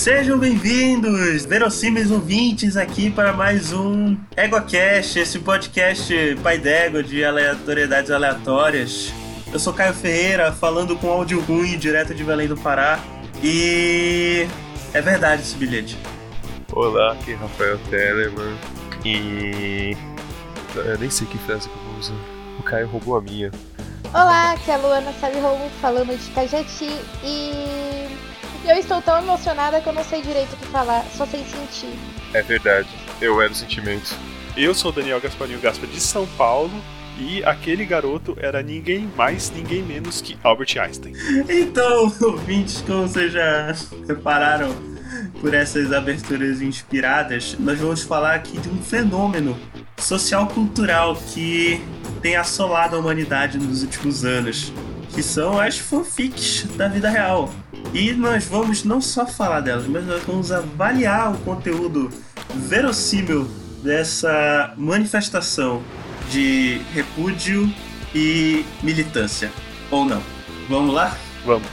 Sejam bem-vindos, verossímeis ouvintes, aqui para mais um EgoCast, esse podcast pai d'égua de aleatoriedades aleatórias. Eu sou Caio Ferreira, falando com áudio ruim, direto de Belém do Pará. E é verdade esse bilhete. Olá, aqui é Rafael Telemann e. Eu nem sei que frase que eu vou usar. O Caio roubou a minha. Olá, aqui é a Luana Sabe falando de Cajati e. Eu estou tão emocionada que eu não sei direito o que falar, só sei sentir. É verdade, eu era o sentimento. Eu sou Daniel Gasparinho Gaspa de São Paulo e aquele garoto era ninguém mais, ninguém menos que Albert Einstein. Então, ouvintes, como vocês já repararam por essas aberturas inspiradas, nós vamos falar aqui de um fenômeno social-cultural que tem assolado a humanidade nos últimos anos, que são as fanfics da vida real. E nós vamos não só falar delas, mas nós vamos avaliar o conteúdo verossímil dessa manifestação de repúdio e militância. Ou não? Vamos lá? Vamos.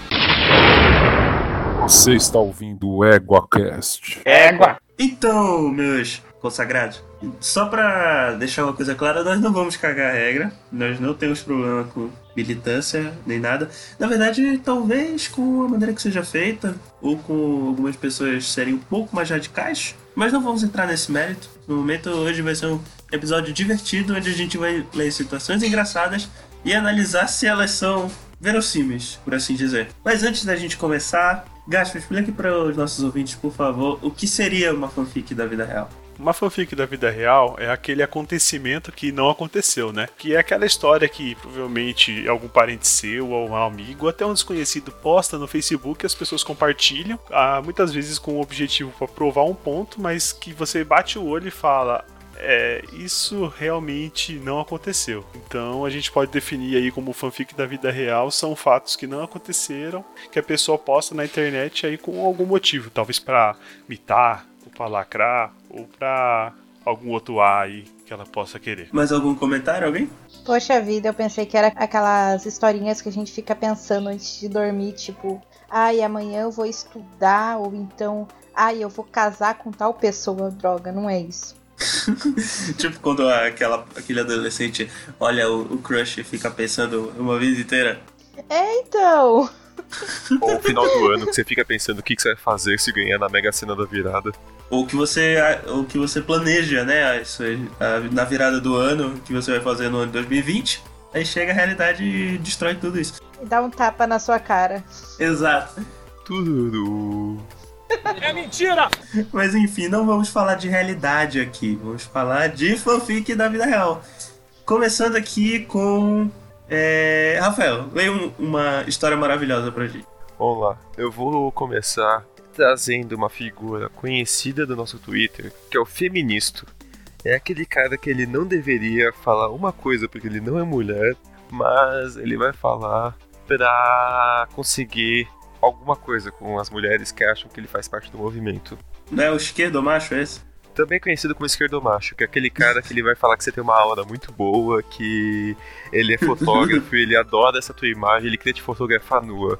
Você está ouvindo o EguaCast. Égua! Então, meus consagrados, só pra deixar uma coisa clara, nós não vamos cagar a regra, nós não temos problema com militância nem nada. Na verdade, talvez com a maneira que seja feita, ou com algumas pessoas serem um pouco mais radicais, mas não vamos entrar nesse mérito. No momento, hoje vai ser um episódio divertido, onde a gente vai ler situações engraçadas e analisar se elas são verossímeis, por assim dizer. Mas antes da gente começar, Gaspa, explique para os nossos ouvintes, por favor, o que seria uma fanfic da vida real. Uma fanfic da vida real é aquele acontecimento que não aconteceu, né? Que é aquela história que provavelmente algum parente seu ou um amigo, até um desconhecido, posta no Facebook e as pessoas compartilham, ah, muitas vezes com o objetivo para provar um ponto, mas que você bate o olho e fala: é, isso realmente não aconteceu. Então a gente pode definir aí como fanfic da vida real são fatos que não aconteceram, que a pessoa posta na internet aí com algum motivo, talvez para mitar, ou para lacrar, ou para algum outro ar aí que ela possa querer. Mais algum comentário, alguém? Poxa vida, eu pensei que era aquelas historinhas que a gente fica pensando antes de dormir, tipo, ai, amanhã eu vou estudar, ou então, ai, eu vou casar com tal pessoa. Droga, não é isso. tipo quando aquela, aquele adolescente olha o, o crush e fica pensando uma vida inteira. É, então. Ou no final do ano, que você fica pensando o que que você vai fazer se ganhar na Mega Sena da virada. Ou que você, ou que você planeja, né? Na virada do ano, que você vai fazer no ano de 2020. Aí chega a realidade e destrói tudo isso. E dá um tapa na sua cara. Exato. Tudo. Mas enfim, não vamos falar de realidade aqui. Vamos falar de fanfic da vida real. Começando aqui com. é, Rafael, leia um- uma história maravilhosa pra gente. Vamos lá. Eu vou começar trazendo uma figura conhecida do nosso Twitter, que é o Feministo. É aquele cara que ele não deveria falar uma coisa porque ele não é mulher, mas ele vai falar pra conseguir alguma coisa com as mulheres que acham que ele faz parte do movimento. Não é o esquerdo macho esse? Também conhecido como esquerdomacho, que é aquele cara que ele vai falar que você tem uma aura muito boa, que ele é fotógrafo, ele adora essa tua imagem, ele queria te fotografar nua.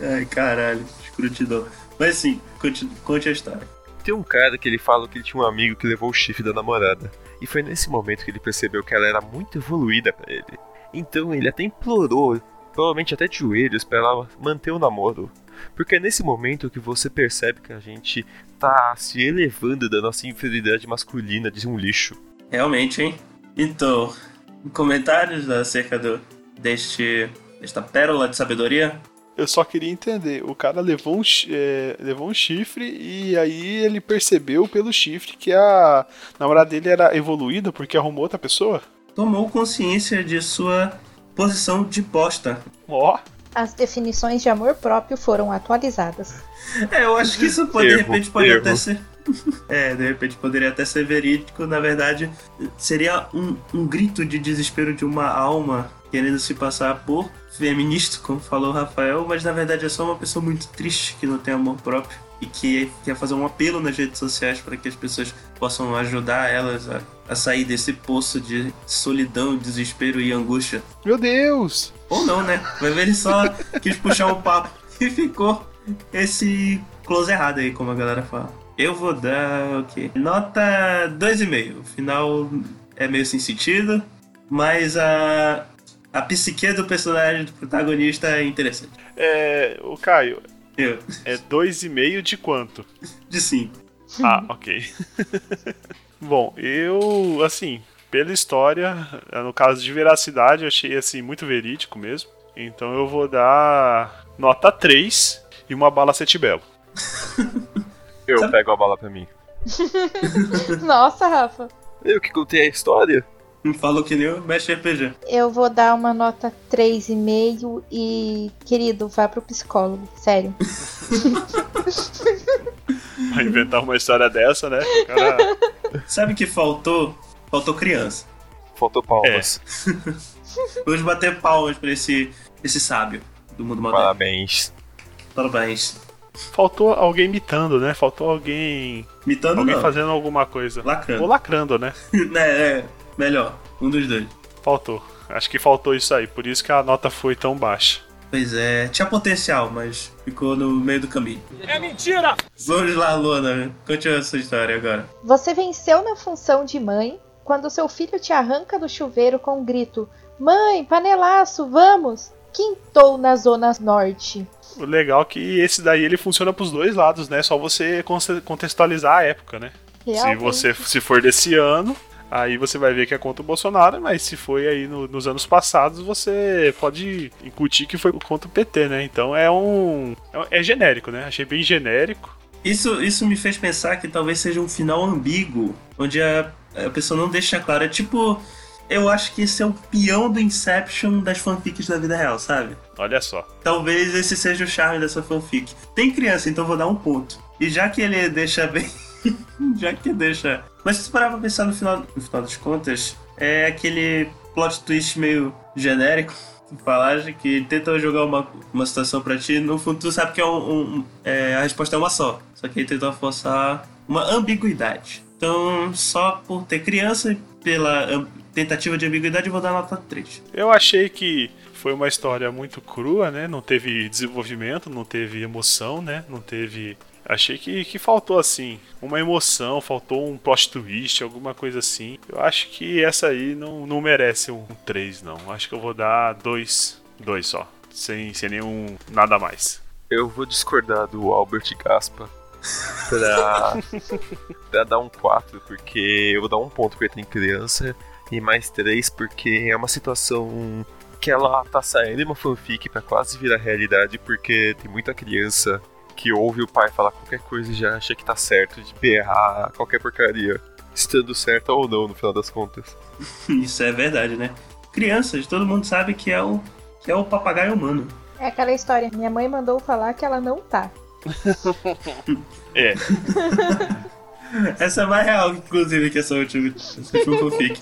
Ai, caralho, escrutidão. Mas sim, conte, conte a história. Tem um cara que ele fala que ele tinha um amigo que levou o chifre da namorada. E foi nesse momento que ele percebeu que ela era muito evoluída pra ele. Então ele até implorou, provavelmente até de joelhos, pra ela manter o namoro. Porque é nesse momento que você percebe que a gente tá se elevando da nossa inferioridade masculina de um lixo. Realmente, hein? Então, comentários acerca do, deste, desta pérola de sabedoria? Eu só queria entender, o cara levou um, é, levou um chifre e aí ele percebeu pelo chifre que a namorada dele era evoluída porque arrumou outra pessoa? Tomou consciência de sua posição de bosta. Ó, As definições de amor próprio foram atualizadas. É, eu acho que isso pode, de Erro, repente pode erro. até ser. É, de repente poderia até ser verídico. Na verdade, seria um, um grito de desespero de uma alma querendo se passar por feminista, como falou o Rafael, mas na verdade é só uma pessoa muito triste que não tem amor próprio e que quer fazer um apelo nas redes sociais para que as pessoas possam ajudar elas a, a sair desse poço de solidão, desespero e angústia. meu Deus! Ou não, né? Vai ver ele só quis puxar um papo e ficou. esse close errado aí, como a galera fala. Eu vou dar o quê? Nota 2,5. O final é meio sem sentido, mas a, a psique do personagem do protagonista é interessante. É, o Caio, Eu, é 2,5 de quanto? de 5. Ah, ok. Bom, eu, assim, pela história, no caso de veracidade, eu achei, assim, muito verídico mesmo. Então eu vou dar nota 3 e uma bala sete belo. Eu Sabe- pego a bala pra mim. Nossa, Rafa. Eu que contei a história? Falou que nem o mestre RPG. Eu vou dar uma nota 3,5 e, querido, vá pro psicólogo. Sério. Pra inventar uma história dessa, né? Cara, Sabe o que faltou? Faltou criança. Faltou palmas. Vamos bater palmas pra esse, esse sábio do mundo moderno. Parabéns. Parabéns. faltou alguém imitando, né? Faltou alguém. Mitando Alguém não. fazendo alguma coisa. Lacrando. Ou lacrando, né? é, é, melhor. Um dos dois. Faltou. Acho que faltou isso aí. Por isso que a nota foi tão baixa. Pois é, tinha potencial, mas ficou no meio do caminho. É mentira! Vamos lá, Luana. Continua essa história agora. Você venceu na função de mãe quando seu filho te arranca do chuveiro com um grito: Mãe, panelaço, vamos! Quintou na zona norte. O legal é que esse daí ele funciona pros dois lados, né? Só você contextualizar a época, né? Se Realmente. você se for desse ano, aí você vai ver que é contra o Bolsonaro, mas se foi aí no- nos anos passados, você pode incutir que foi contra o PT, né? Então é um. é- É genérico, né? Achei bem genérico. Isso, isso me fez pensar que talvez seja um final ambíguo, onde a, a pessoa não deixa claro. É tipo. Eu acho que esse é o peão do Inception das fanfics da vida real, sabe? Olha só. Talvez esse seja o charme dessa fanfic. Tem criança, então vou dar um ponto. E já que ele deixa bem. já que deixa. Mas se você parar pra pensar no final, no final das contas, é aquele plot twist meio genérico. Falaste que tenta jogar uma, uma situação pra ti, no fundo tu sabe que é um, um- é, a resposta é uma só. Só que ele tentou forçar uma ambiguidade. Então, só por ter criança e pela tentativa de ambiguidade, eu vou dar nota 3. Eu achei que foi uma história muito crua, né? Não teve desenvolvimento, não teve emoção, né? Não teve. Achei que, que faltou, assim, uma emoção, faltou um plot twist, alguma coisa assim. Eu acho que essa aí não, não merece um 3, não. Acho que eu vou dar dois, dois só. Sem, sem nenhum. nada mais. Eu vou discordar do Albert Gaspa pra, pra dar um 4, porque eu vou dar um ponto porque tem criança, e mais 3 porque é uma situação que ela tá saindo de uma fanfic pra quase virar realidade, porque tem muita criança que ouve o pai falar qualquer coisa e já acha que tá certo de berrar qualquer porcaria, estando certa ou não no final das contas. Isso é verdade, né? Crianças, todo mundo sabe que é o, que é o papagaio humano. É aquela história. Minha mãe mandou falar que ela não tá. É, Essa é mais real, inclusive, que essa última, essa última fanfic.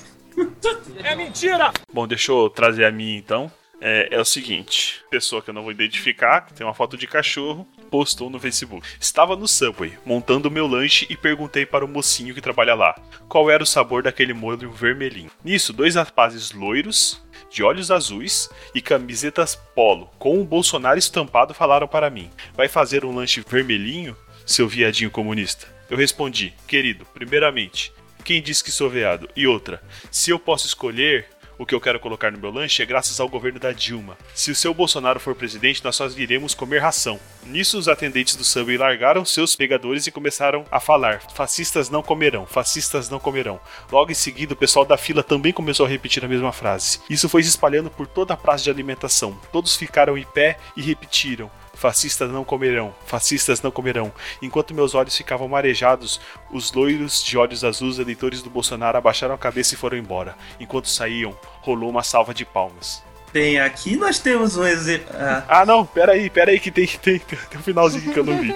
Bom, deixa eu trazer a minha então. É, é o seguinte: pessoa que eu não vou identificar, que tem uma foto de cachorro, postou no Facebook. Estava no Subway, montando meu lanche e perguntei para o mocinho que trabalha lá qual era o sabor daquele molho vermelhinho. Nisso, dois rapazes loiros, de olhos azuis e camisetas polo, com um Bolsonaro estampado, falaram para mim: Vai fazer um lanche vermelhinho, seu viadinho comunista? Eu respondi: Querido, primeiramente, quem disse que sou veado? E outra, se eu posso escolher o que eu quero colocar no meu lanche é graças ao governo da Dilma. Se o seu Bolsonaro for presidente, nós só iremos comer ração. Nisso, os atendentes do Subway largaram seus pegadores e começaram a falar: fascistas não comerão, fascistas não comerão. Logo em seguida, o pessoal da fila também começou a repetir a mesma frase. Isso foi se espalhando por toda a praça de alimentação. Todos ficaram em pé e repetiram: Fascistas não comerão, fascistas não comerão. Enquanto meus olhos ficavam marejados, os loiros de olhos azuis eleitores do Bolsonaro abaixaram a cabeça e foram embora. Enquanto saíam, rolou uma salva de palmas. Bem, aqui nós temos um exemplo. Ah, Ah, não, peraí, peraí, que tem, tem, tem um finalzinho que eu não vi.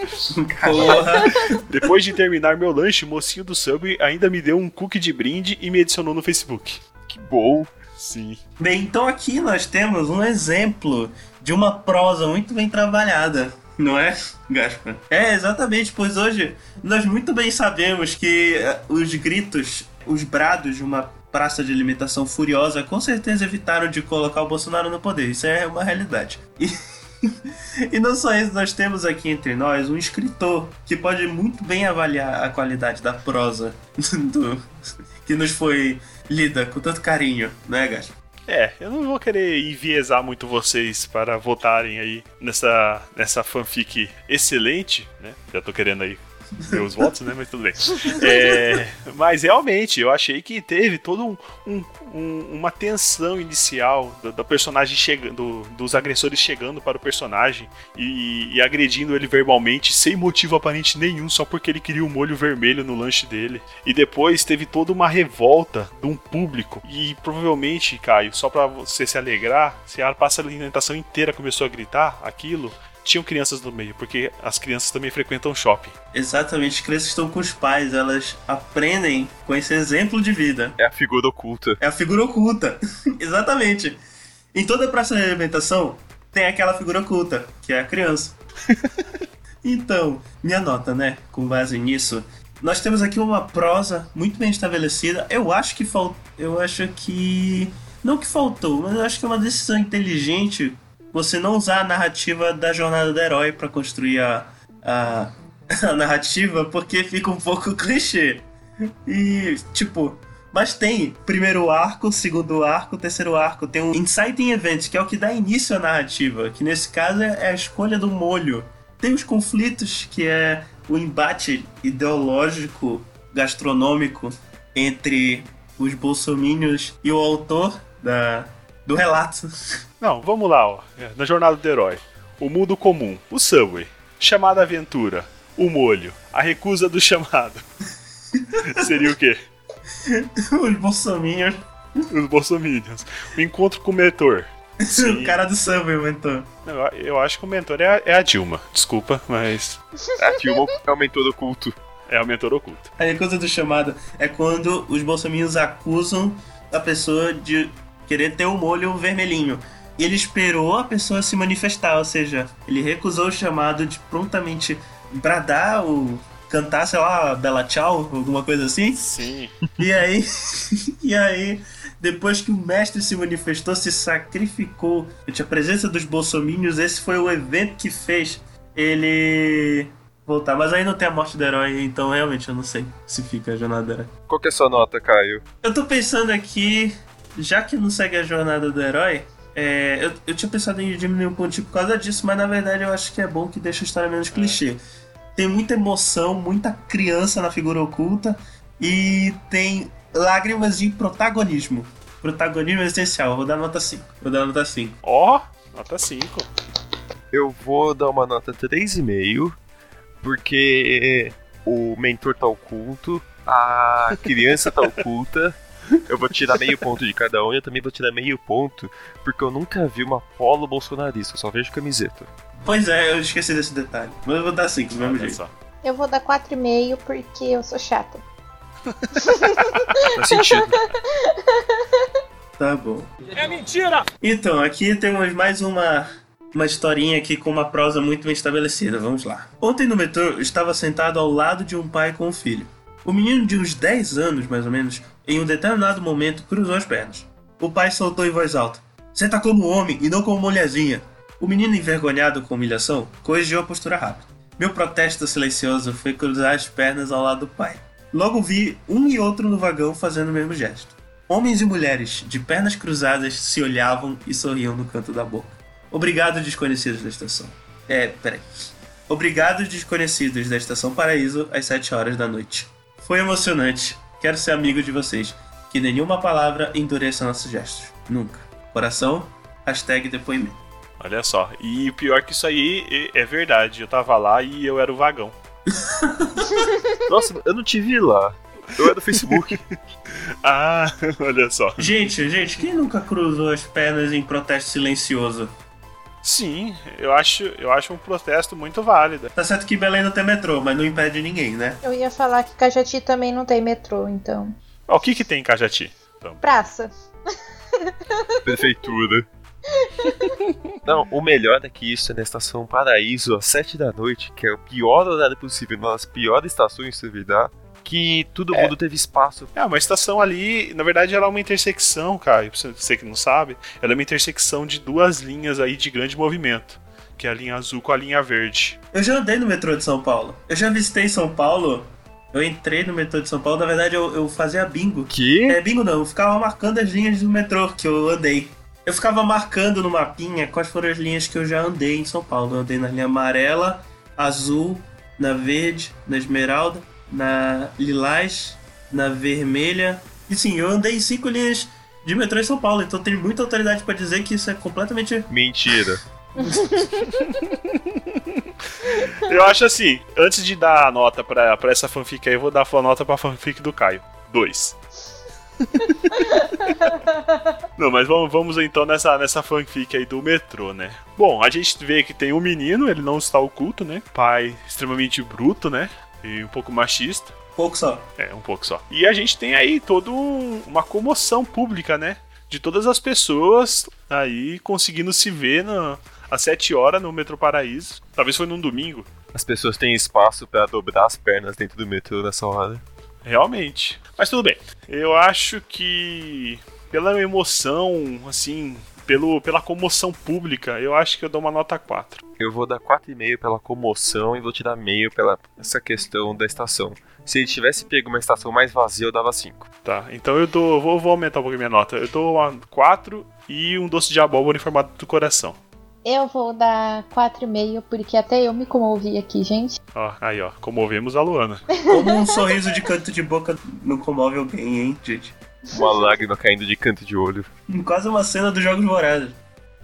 porra. Depois de terminar meu lanche, o mocinho do Subway ainda me deu um cookie de brinde e me adicionou no Facebook. Que bom! Sim. Bem, então aqui nós temos um exemplo de uma prosa muito bem trabalhada, não é, Gaspar? É, exatamente, pois hoje nós muito bem sabemos que eh, os gritos, os brados de uma praça de alimentação furiosa com certeza evitaram de colocar o Bolsonaro no poder, isso é uma realidade. E, e não só isso, nós temos aqui entre nós um escritor que pode muito bem avaliar a qualidade da prosa do, que nos foi lida com tanto carinho, né, Gato? É, eu não vou querer enviesar muito vocês para votarem aí nessa, nessa fanfic excelente, né? Já tô querendo aí meus votos, né? Mas tudo bem. É, mas realmente, eu achei que teve todo um, um, um, uma tensão inicial do personagem chegando, dos agressores chegando para o personagem e, e, agredindo ele verbalmente sem motivo aparente nenhum, só porque ele queria um molho vermelho no lanche dele. E depois teve toda uma revolta de um público. E provavelmente, Caio, só para você se alegrar, se a passa a alimentação inteira começou a gritar aquilo, tinham crianças no meio, porque as crianças também frequentam shopping. Exatamente, as crianças estão com os pais, elas aprendem com esse exemplo de vida. É a figura oculta. É a figura oculta, exatamente. Em toda praça de alimentação tem aquela figura oculta, que é a criança. então, minha nota, né, com base nisso, nós temos aqui uma prosa muito bem estabelecida. Eu acho que faltou. Eu acho que. Não que faltou, mas eu acho que é uma decisão inteligente você não usar a narrativa da jornada do herói para construir a, a, a, narrativa, porque fica um pouco clichê. E, tipo, mas tem primeiro arco, segundo arco, terceiro arco. Tem um Inciting Event, que é o que dá início à narrativa, que nesse caso é a escolha do molho. Tem os conflitos, que é o embate ideológico, gastronômico entre os bolsomínios e o autor da, do relato. Não, vamos lá, ó. É, na jornada do herói. O mundo comum, o Subway. Chamada aventura, o molho. A recusa do chamado. Seria o quê? Os bolsominions. Os bolsominions. O encontro com o mentor. Sim. o cara do Subway, o mentor. Eu, eu acho que o mentor é a, é a Dilma. Desculpa, mas. A Dilma é o mentor oculto. É o mentor oculto. A recusa do chamado é quando os bolsominions acusam a pessoa de querer ter o um molho vermelhinho. E ele esperou a pessoa se manifestar, ou seja, ele recusou o chamado de prontamente bradar ou cantar, sei lá, Bela Tchau, alguma coisa assim. Sim. E aí, e aí, depois que o mestre se manifestou, se sacrificou ante a presença dos bolsomínios, esse foi o evento que fez ele voltar. Mas aí não tem a morte do herói, então realmente eu não sei se fica a jornada. Qual que é a sua nota, Caio? Eu tô pensando aqui já que não segue a jornada do herói, é, eu, eu tinha pensado em diminuir um pontinho por causa disso, mas na verdade eu acho que é bom que deixa a história menos clichê. Tem muita emoção, muita criança na figura oculta e tem lágrimas de protagonismo. Protagonismo essencial. Vou dar nota 5. Vou dar nota 5. Ó, oh, nota 5. Eu vou dar uma nota 3,5, porque o mentor tá oculto, a criança tá oculta eu vou tirar meio ponto de cada um e eu também vou tirar meio ponto, porque eu nunca vi uma polo bolsonarista, eu só vejo camiseta. Pois é, eu esqueci desse detalhe. Mas eu vou dar 5 do mesmo jeito. Só. Eu vou dar 4,5 porque eu sou chata. Faz sentido. Tá bom. É mentira! Então, aqui temos mais uma uma historinha aqui com uma prosa muito bem estabelecida. Vamos lá. Ontem no metrô, eu estava sentado ao lado de um pai com um filho. O menino de uns 10 anos, mais ou menos, em um determinado momento cruzou as pernas. O pai soltou em voz alta: Senta como homem e não como mulherzinha. O menino, envergonhado com humilhação, corrigiu a postura rápida. Meu protesto silencioso foi cruzar as pernas ao lado do pai. Logo vi um e outro no vagão fazendo o mesmo gesto. Homens e mulheres, de pernas cruzadas, se olhavam e sorriam no canto da boca. Obrigado, desconhecidos da estação. É, peraí. Obrigado, desconhecidos da Estação Paraíso, às 7 horas da noite. Foi emocionante. Quero ser amigo de vocês. Que nenhuma palavra endureça nossos gestos. Nunca. Coração, hashtag depoimento. Olha só. E o pior que isso aí é verdade. Eu tava lá e eu era o vagão. Nossa, eu não te vi lá. Eu era do Facebook. ah, olha só. Gente, gente, quem nunca cruzou as pernas em protesto silencioso? Sim, eu acho, eu acho um protesto muito válido. Tá certo que Belém não tem metrô, mas não impede ninguém, né? Eu ia falar que Cajati também não tem metrô, então. O que que tem em Cajati? Então? Praça. Prefeitura. Não, o melhor é que isso é na estação Paraíso às 7 da noite, que é o pior horário possível, uma das piores estações de Servidar que todo é. mundo teve espaço. É, uma estação ali, na verdade, ela é uma intersecção, cara. Você que não sabe, ela é uma intersecção de duas linhas aí de grande movimento. que é a linha azul com a linha verde. Eu já andei no metrô de São Paulo. Eu já visitei São Paulo. Eu entrei no metrô de São Paulo. Na verdade, eu, eu fazia bingo. Que? É, bingo não. Eu ficava marcando as linhas do metrô que eu andei. Eu ficava marcando no mapinha quais foram as linhas que eu já andei em São Paulo. Eu andei na linha amarela, azul, na verde, na esmeralda, na lilás, na vermelha. E sim, eu andei em cinco linhas de metrô em São Paulo. Então tenho muita autoridade pra dizer que isso é completamente Mentira. Eu acho assim, antes de dar a nota pra, pra essa fanfic aí, eu vou dar a nota pra fanfic do Caio. Dois. Não, mas vamos, vamos então nessa, nessa fanfic aí do metrô, né? Bom, a gente vê que tem um menino, ele não está oculto, né? Pai extremamente bruto, né? E um pouco machista. pouco só. É, um pouco só. E a gente tem aí toda um- uma comoção pública, né? De todas as pessoas aí conseguindo se ver na, às 7 horas no Metrô Paraíso. Talvez foi num domingo. As pessoas têm espaço pra dobrar as pernas dentro do metrô nessa hora. Realmente. Mas tudo bem. Eu acho que pela emoção, assim, pelo, pela comoção pública, eu acho que eu dou uma nota 4. Eu vou dar 4,5 pela comoção e vou tirar meio pela essa questão da estação. Se ele tivesse pego uma estação mais vazia, eu dava 5. Tá, então eu dou. Vou, vou aumentar um pouquinho minha nota. Eu dou uma 4 e um doce de abóbora em formato do coração. Eu vou dar 4,5, porque até eu me comovi aqui, gente. Ó, aí ó, comovemos a Luana. Como um sorriso de canto de boca não comove alguém, hein, gente? Uma lágrima caindo de canto de olho. Quase uma cena dos Jogos Vorazes.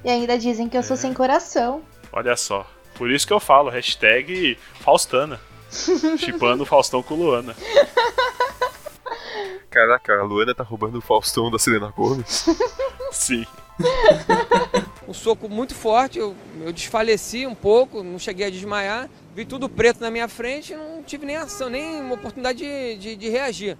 E ainda dizem que eu sou sem coração. Olha só. Por isso que eu falo, hashtag Faustana. Chipando o Faustão com Luana. Caraca, a Luana tá roubando o Faustão da Selena Gomes. Sim. um soco muito forte, eu, eu desfaleci um pouco, não cheguei a desmaiar, vi tudo preto na minha frente e não tive nem ação, nem uma oportunidade de, de, de reagir.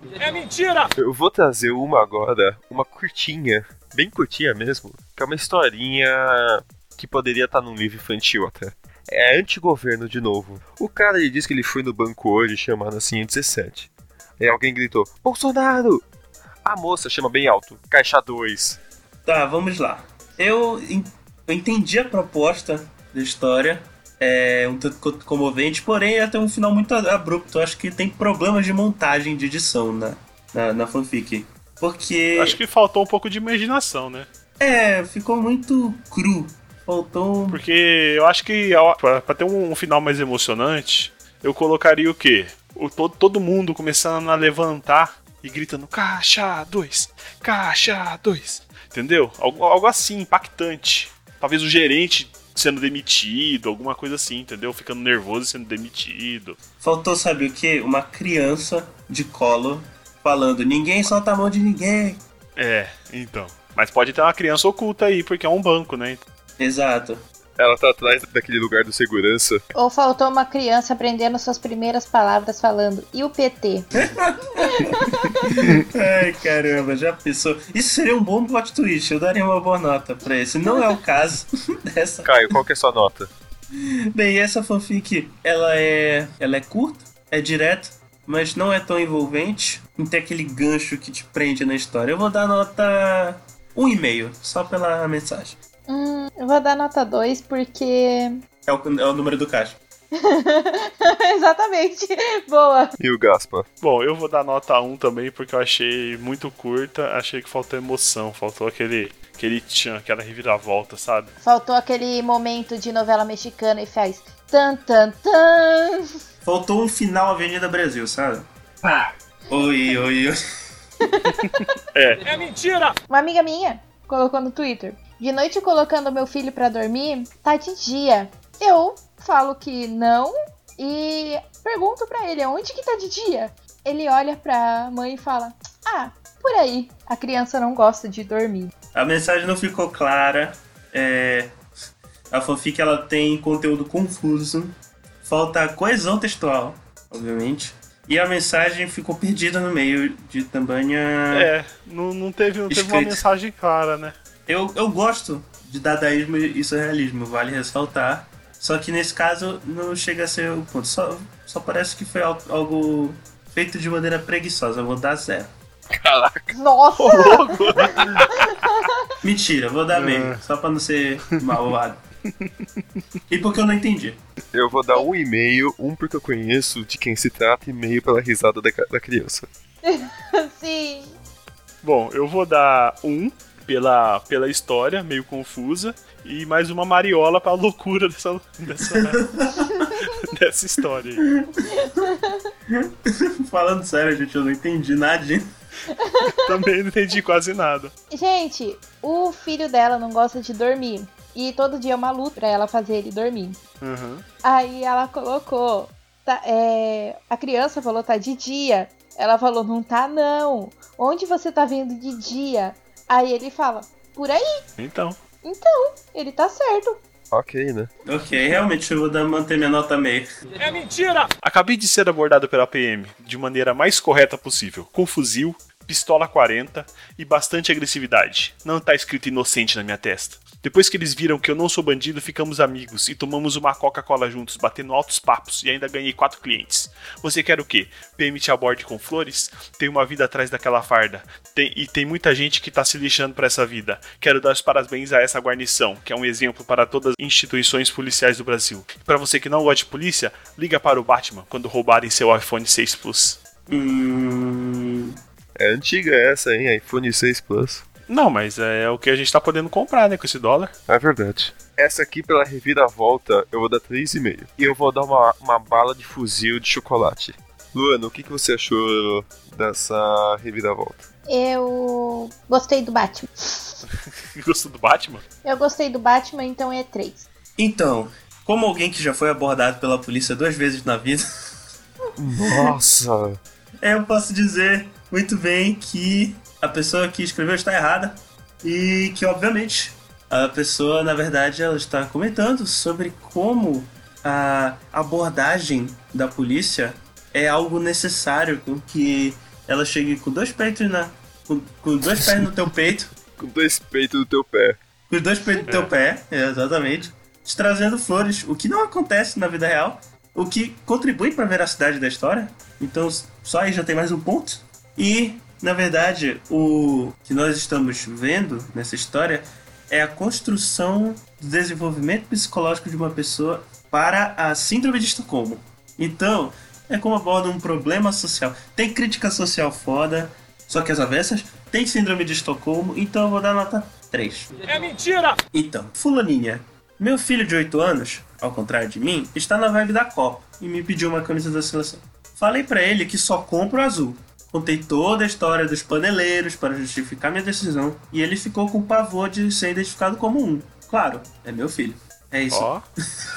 Eu vou trazer uma agora, uma curtinha, bem curtinha mesmo, que é uma historinha que poderia estar num livro infantil até. É antigoverno de novo. O cara ele diz que ele foi no banco hoje chamando assim em 17. Aí alguém gritou: Bolsonaro! A moça chama bem alto: Caixa 2. Tá, vamos lá. Eu, eu entendi a proposta da história. É um tanto quanto comovente, porém ela tem um final muito abrupto. Eu acho que tem problemas de montagem, de edição na, na, na fanfic. Porque. Acho que faltou um pouco de imaginação, né? É, ficou muito cru. Faltou. um- Porque eu acho que pra ter um, final mais emocionante, eu colocaria o quê? O, todo, todo mundo começando a levantar e gritando caixa 2, caixa 2. Entendeu? Algo, algo assim, impactante. Talvez o gerente sendo demitido, alguma coisa assim, entendeu? Ficando nervoso e sendo demitido. Faltou, sabe o que? Uma criança de colo falando: ninguém solta a mão de ninguém. É, então. Mas pode ter uma criança oculta aí, porque é um banco, né? Exato. Ela tá atrás daquele lugar do segurança. Ou faltou uma criança aprendendo suas primeiras palavras falando, e o PT? Ai, caramba, já pensou? Isso seria um bom plot twist, eu daria uma boa nota pra esse. Não é o caso dessa. Caio, qual que é a sua nota? Bem, essa fanfic, ela é, ela é curta, é direta, mas não é tão envolvente. Não tem aquele gancho que te prende na história. Eu vou dar nota 1,5, só pela mensagem. Hum, eu vou dar nota 2 porque. É o, é o número do caixa. Exatamente. Boa. E o Gaspa? Bom, eu vou dar nota 1 também, porque eu achei muito curta, achei que faltou emoção, faltou aquele, aquele tchan, aquela reviravolta, sabe? Faltou aquele momento de novela mexicana e faz tan tan tan. Faltou um final Avenida Brasil, sabe? Oi, oi, oi. Uma amiga minha colocou no Twitter. De noite colocando meu filho pra dormir, tá de dia. Eu falo que não e pergunto pra ele onde que tá de dia. Ele olha pra mãe e fala: "Ah, por aí. A criança não gosta de dormir". A mensagem não ficou clara. É... A fanfic ela tem conteúdo confuso. Falta coesão textual, obviamente. E a mensagem ficou perdida no meio de tamanha. É, não, não teve, não teve uma mensagem clara, né? Eu, eu gosto de dadaísmo e surrealismo, vale ressaltar. Só que nesse caso não chega a ser o ponto. Só, só parece que foi al- algo feito de maneira preguiçosa. Eu vou dar zero. Nossa! Mentira, vou dar meio. Só pra não ser malvado. e porque eu não entendi. Eu vou dar um e-mail, um porque eu conheço de quem se trata e meio pela risada da, da criança. Sim. Bom, eu vou dar um pela, pela história, meio confusa, e mais uma mariola pra loucura dessa, dessa, dessa história aí. Falando sério, gente, eu não entendi nada. Também não entendi quase nada. Gente, o filho dela não gosta de dormir. E todo dia é uma luta pra ela fazer ele dormir. Uhum. Aí ela colocou. tá- é, a criança falou, tá de dia. Ela falou, não tá não. Onde você tá vendo de dia? Aí ele fala, por aí. Então. Então, ele tá certo. Ok, né? ok, realmente eu vou dar, manter minha nota meio. Acabei de ser abordado pela PM de maneira mais correta possível, com fuzil, pistola 40 e bastante agressividade. Não tá escrito inocente na minha testa. Depois que eles viram que eu não sou bandido, ficamos amigos e tomamos uma Coca-Cola juntos, batendo altos papos e ainda ganhei quatro clientes. Você quer o quê? PM te aborde com flores? Tem uma vida atrás daquela farda. Tem- e tem muita gente que tá se lixando pra essa vida. Quero dar os parabéns a essa guarnição, que é um exemplo para todas as instituições policiais do Brasil. E pra você que não gosta de polícia, liga para o Batman quando roubarem seu iPhone 6 Plus. Hum. É antiga essa, hein? iPhone 6 Plus. Não, mas é o que a gente tá podendo comprar, né, com esse dólar. É verdade. Essa aqui, pela reviravolta, eu vou dar 3,5. E eu vou dar uma, uma bala de fuzil de chocolate. Luana, o que, que você achou dessa reviravolta? Eu gostei do Batman. Gostou do Batman? Eu gostei do Batman, então é 3. Então, como alguém que já foi abordado pela polícia duas vezes na vida, Nossa! é, eu posso dizer muito bem que a pessoa que escreveu está errada e que, obviamente, a pessoa, na verdade, ela está comentando sobre como a abordagem da polícia é algo necessário com que ela chegue com dois peitos na. com, com dois pés no teu peito Com dois peitos no teu pé. com os dois peitos do teu pé, é, exatamente, te trazendo flores, o que não acontece na vida real, o que contribui para a veracidade da história. Então, só aí já tem mais um ponto. E, na verdade, o que nós estamos vendo nessa história é a construção do desenvolvimento psicológico de uma pessoa para a síndrome de Estocolmo. Então, é como aborda um problema social. Tem crítica social foda, só que as avessas. Tem síndrome de Estocolmo, então eu vou dar nota 3. Então, fulaninha, meu filho de 8 anos, ao contrário de mim, está na vibe da Copa e me pediu uma camisa da seleção. Falei pra ele que só compro azul. Contei toda a história dos paneleiros para justificar minha decisão e ele ficou com pavor de ser identificado como um. Claro, é meu filho. É isso. Ó.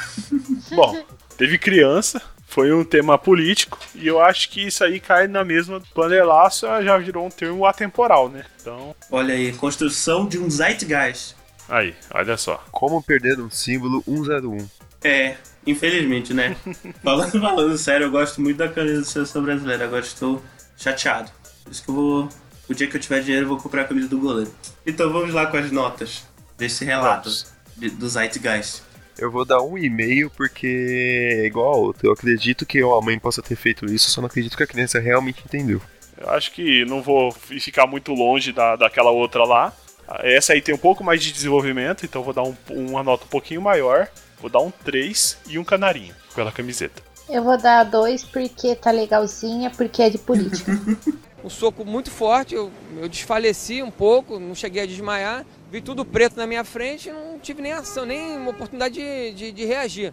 Bom, teve criança, foi um tema político, e eu acho que isso aí cai na mesma panelaço, já virou um termo atemporal, né? Então, Olha aí, construção de um zeitgeist. aí, olha só. Como perder um símbolo 101. É, infelizmente, né? falando, falando sério, eu gosto muito da seleção brasileira. Agora estou chateado. Por isso que eu vou. O dia que eu tiver dinheiro, eu vou comprar a camisa do goleiro. Então vamos lá com as notas desse relato de- do Zeitgeist. Eu vou dar um e-mail porque é igual a outra. Eu acredito que a mãe possa ter feito isso, só não acredito que a criança realmente entendeu. Eu acho que não vou ficar muito longe da, daquela outra lá. Essa aí tem um pouco mais de desenvolvimento, então vou dar um- uma nota um pouquinho maior. Vou dar um 3 e um canarinho pela camiseta. Eu vou dar 2 porque tá legalzinha, porque é de política. Um soco muito forte, eu, eu desfaleci um pouco, não cheguei a desmaiar. Vi tudo preto na minha frente e não tive nem ação, nem uma oportunidade de, de, de reagir.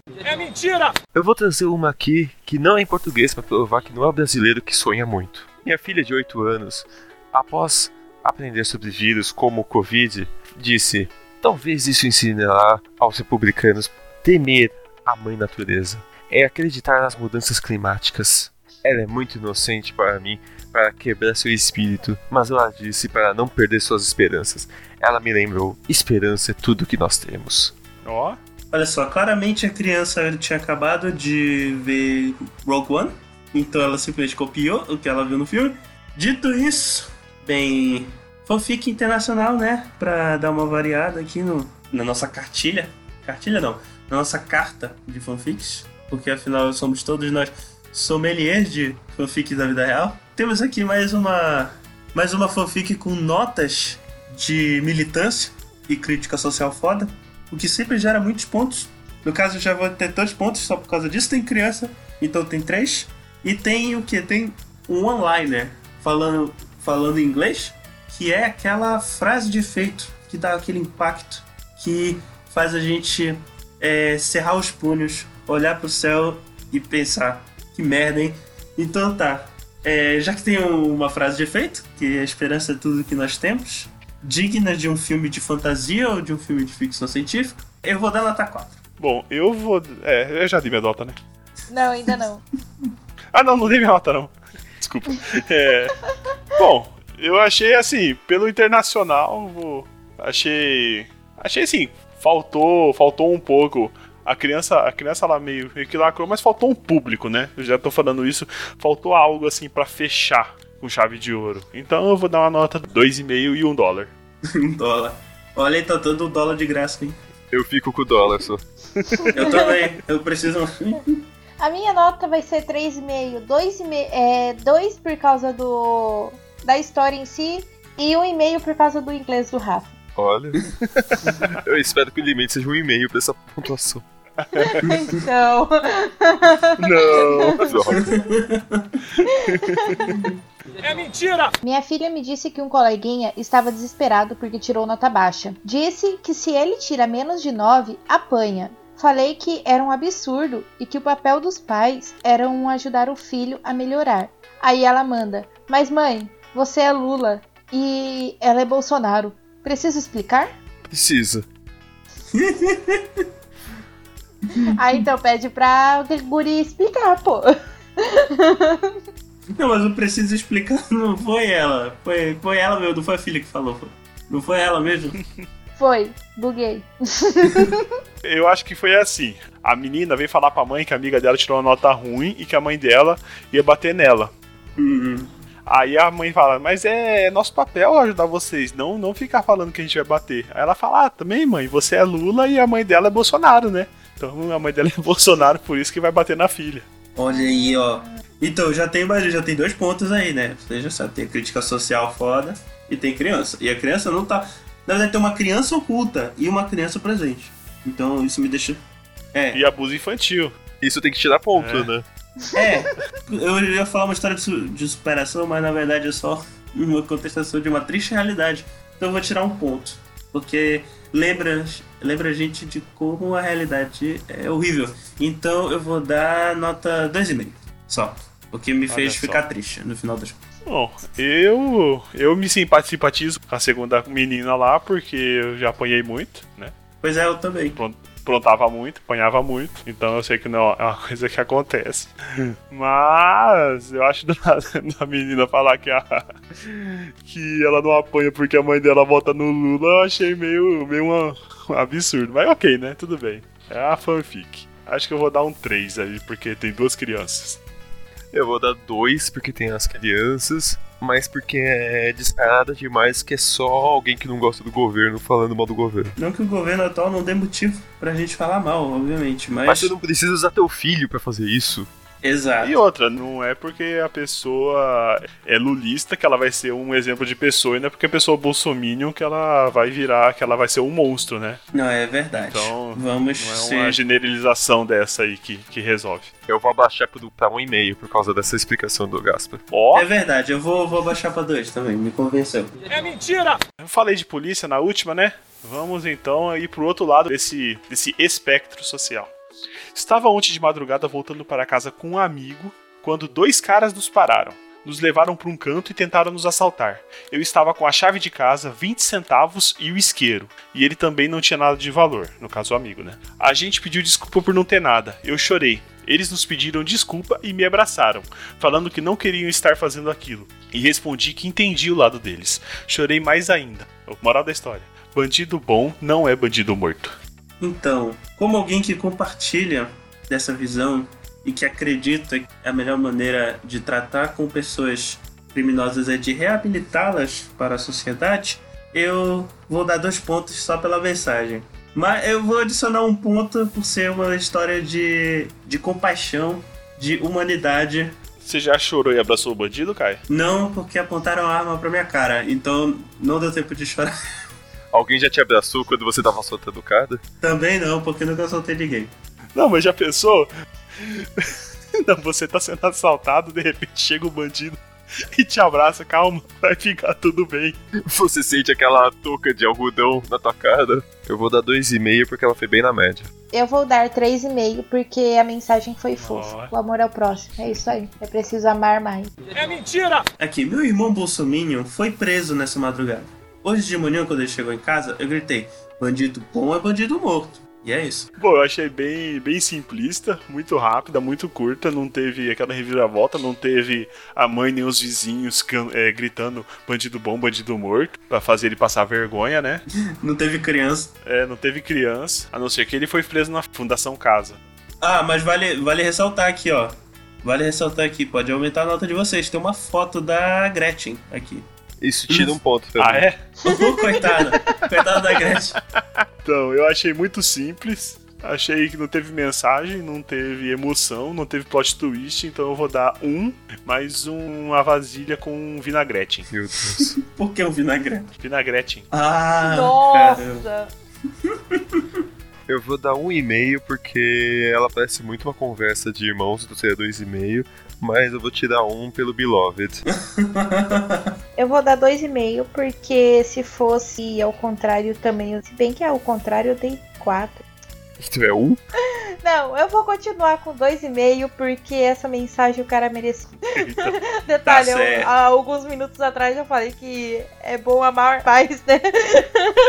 Eu vou trazer uma aqui que não é em português para provar que não é o brasileiro que sonha muito. Minha filha de 8 anos, após aprender sobre vírus como o Covid, disse: talvez isso ensinará aos republicanos temer a mãe natureza. É acreditar nas mudanças climáticas. Ela é muito inocente para mim para quebrar seu espírito, mas ela disse para não perder suas esperanças. Ela me lembrou: esperança é tudo que nós temos. Ó, Olha só, claramente a criança tinha acabado de ver Rogue One, então ela simplesmente copiou o que ela viu no filme. Dito isso, bem, fanfic internacional, né? Pra dar uma variada aqui no, na nossa cartilha. Cartilha não, na nossa carta de fanfics, porque afinal somos todos nós sommeliers de fanfics da vida real. Temos aqui mais uma, mais uma fanfic com notas de militância e crítica social foda. o que sempre gera muitos pontos. No caso, eu já vou ter dois pontos só por causa disso. Tem criança, então tem três. E tem o que? Tem um one-liner falando, falando inglês, que é aquela frase de efeito que dá aquele impacto, que faz a gente é, cerrar os punhos, olhar pro céu e pensar: que merda, hein? Então tá. É, já que tem uma frase de efeito, que a esperança é tudo que nós temos, digna de um filme de fantasia ou de um filme de ficção científica, eu vou dar nota 4. Bom, eu vou. É, eu já dei minha nota, né? Não, ainda não. Ah, não, não dei minha nota, não. Desculpa. É, bom, eu achei assim, pelo internacional, vou, achei. Achei assim, faltou, faltou um pouco. A criança, a criança lá meio, meio que lacrou, mas faltou um público, né? Eu já tô falando isso, faltou algo assim para fechar com chave de ouro. Então eu vou dar uma nota 2,5 e 1 dólar. Um dólar. Olha, ele tá dando um dólar de graça, hein? Eu fico com o dólar só. Eu também. Eu preciso. A minha nota vai ser 3,5. 2,5 é 2 por causa do da história em si e 1,5 por causa do inglês do Rafa. Olha. eu espero que o limite seja um e-mail pra essa pontuação. Então, Não. É mentira! minha filha me disse que um coleguinha estava desesperado porque tirou nota baixa. Disse que se ele tira menos de 9, apanha. Falei que era um absurdo e que o papel dos pais era um ajudar o filho a melhorar. Aí ela manda: Mas mãe, você é Lula e ela é Bolsonaro. Preciso explicar? Precisa. Aí então pede pra guri explicar, pô. Não, mas eu preciso explicar. Não foi ela. Foi, foi ela mesmo, não foi a filha que falou. foi- Não foi ela mesmo? Foi, buguei. Eu acho que foi assim. A menina veio falar pra mãe que a amiga dela tirou uma nota ruim e que a mãe dela ia bater nela. Hum, Aí a mãe fala, mas é nosso papel ajudar vocês, não, não ficar falando que a gente vai bater. Aí ela fala, ah, também mãe, você é Lula e a mãe dela é Bolsonaro, né? Então a mãe dela é Bolsonaro, por isso que vai bater na filha. Olha aí, ó. Então, já tem, já tem dois pontos aí, né? Você já sabe, tem crítica social foda e tem criança. E a criança não tá. Na verdade, tem uma criança oculta e uma criança presente. Então, isso me deixa. É, E abuso infantil. Isso tem que tirar ponto, É. né? é. Eu ia falar uma história de, su- de superação, mas na verdade é só uma contestação de uma triste realidade. Então, eu vou tirar um ponto. Porque lembra, lembra a gente de como a realidade é horrível. Então, eu vou dar nota 2,5 só. O que me fez só. ficar triste no final das contas. Bom, eu eu me simpa- simpatizo com a segunda menina lá, porque eu já apanhei muito, né? Pois é, eu também. Pron- Prontava muito, apanhava muito, então eu sei que não é uma coisa que acontece. Mas eu acho da, da menina falar que, a, que ela não apanha porque a mãe dela vota no Lula, eu achei meio, meio um absurdo. Mas ok, né? Tudo bem. É a fanfic. Acho que eu vou dar um 3 aí, porque tem duas crianças. Eu vou dar dois porque tem as crianças, mas porque é descarada demais que é só alguém que não gosta do governo falando mal do governo. Não que o governo atual não dê motivo pra gente falar mal, obviamente, mas. Mas você não precisa usar teu filho pra fazer isso. Exato. E outra, não é porque a pessoa é lulista que ela vai ser um exemplo de pessoa, e não é porque a pessoa é bolsominion que ela vai virar, que ela vai ser um monstro, né? Não, é verdade. Então, Vamos Não é ser. uma generalização dessa aí que, que resolve. Eu vou abaixar pro- pra um e-mail por causa dessa explicação do Gaspar. Ó, É verdade, eu vou, vou baixar pra dois também, me convenceu. É mentira! eu falei de polícia na última, né? Vamos então ir pro outro lado desse, desse espectro social. Estava ontem de madrugada voltando para casa com um amigo quando dois caras nos pararam. Nos levaram para um canto e tentaram nos assaltar. Eu estava com a chave de casa, 20 centavos e o isqueiro. E ele também não tinha nada de valor, no caso o amigo, né? A gente pediu desculpa por não ter nada. Eu chorei. Eles nos pediram desculpa e me abraçaram, falando que não queriam estar fazendo aquilo. E respondi que entendi o lado deles. Chorei mais ainda. Moral da história: bandido bom não é bandido morto. Então, como alguém que compartilha dessa visão e que acredita que a melhor maneira de tratar com pessoas criminosas é de reabilitá-las para a sociedade, eu vou dar dois pontos só pela mensagem. Mas eu vou adicionar um ponto por ser uma história de, de compaixão, de humanidade. Você já chorou e abraçou o bandido, Kai? Não porque apontaram a arma pra minha cara, então não deu tempo de chorar. Alguém já te abraçou quando você tava soltando o cara? Também não, porque nunca soltei ninguém. Não, mas já pensou? Não, você tá sendo assaltado, de repente chega um bandido e te abraça, calma, vai ficar tudo bem. Você sente aquela touca de algodão na tua cara? Eu vou dar 2,5 porque ela foi bem na média. Eu vou dar 3,5 porque a mensagem foi fofa. Ó. O amor é o próximo. É isso aí. É preciso amar mais. Aqui, meu irmão Bolsominion foi preso nessa madrugada. Hoje de manhã, quando ele chegou em casa, eu gritei: bandido bom é bandido morto. E é isso. Bom, eu achei bem, bem simplista, muito rápida, muito curta, não teve aquela reviravolta, não teve a mãe nem os vizinhos é, gritando bandido bom, bandido morto, pra fazer ele passar vergonha, né? Não teve criança. É, não teve criança, a não ser que ele foi preso na Fundação Casa. Ah, mas vale, vale ressaltar aqui, ó. Vale ressaltar aqui, pode aumentar a nota de vocês. Tem uma foto da Gretchen aqui. Isso tira um ponto pra Ah, é? Coitada. coitada da Gretchen. Então, eu achei muito simples. Achei que não teve mensagem, não teve emoção, não teve plot twist, então eu vou dar um, mais uma vasilha com vinagrete. Meu Deus. Por que um vinagrete? Vinagrete. Ah. Nossa! Eu vou dar 1,5 porque ela parece muito uma conversa de irmãos, então seria 2,5. Mas eu vou tirar um pelo Beloved. Eu vou dar 2,5 porque se fosse ao contrário também. Se bem que é ao contrário, eu dei 4. Tu é um? Não, eu vou continuar com 2,5 porque essa mensagem o cara merecia. Eita. Detalhe, eu- certo. há alguns minutos atrás eu falei que é bom amar mais, né?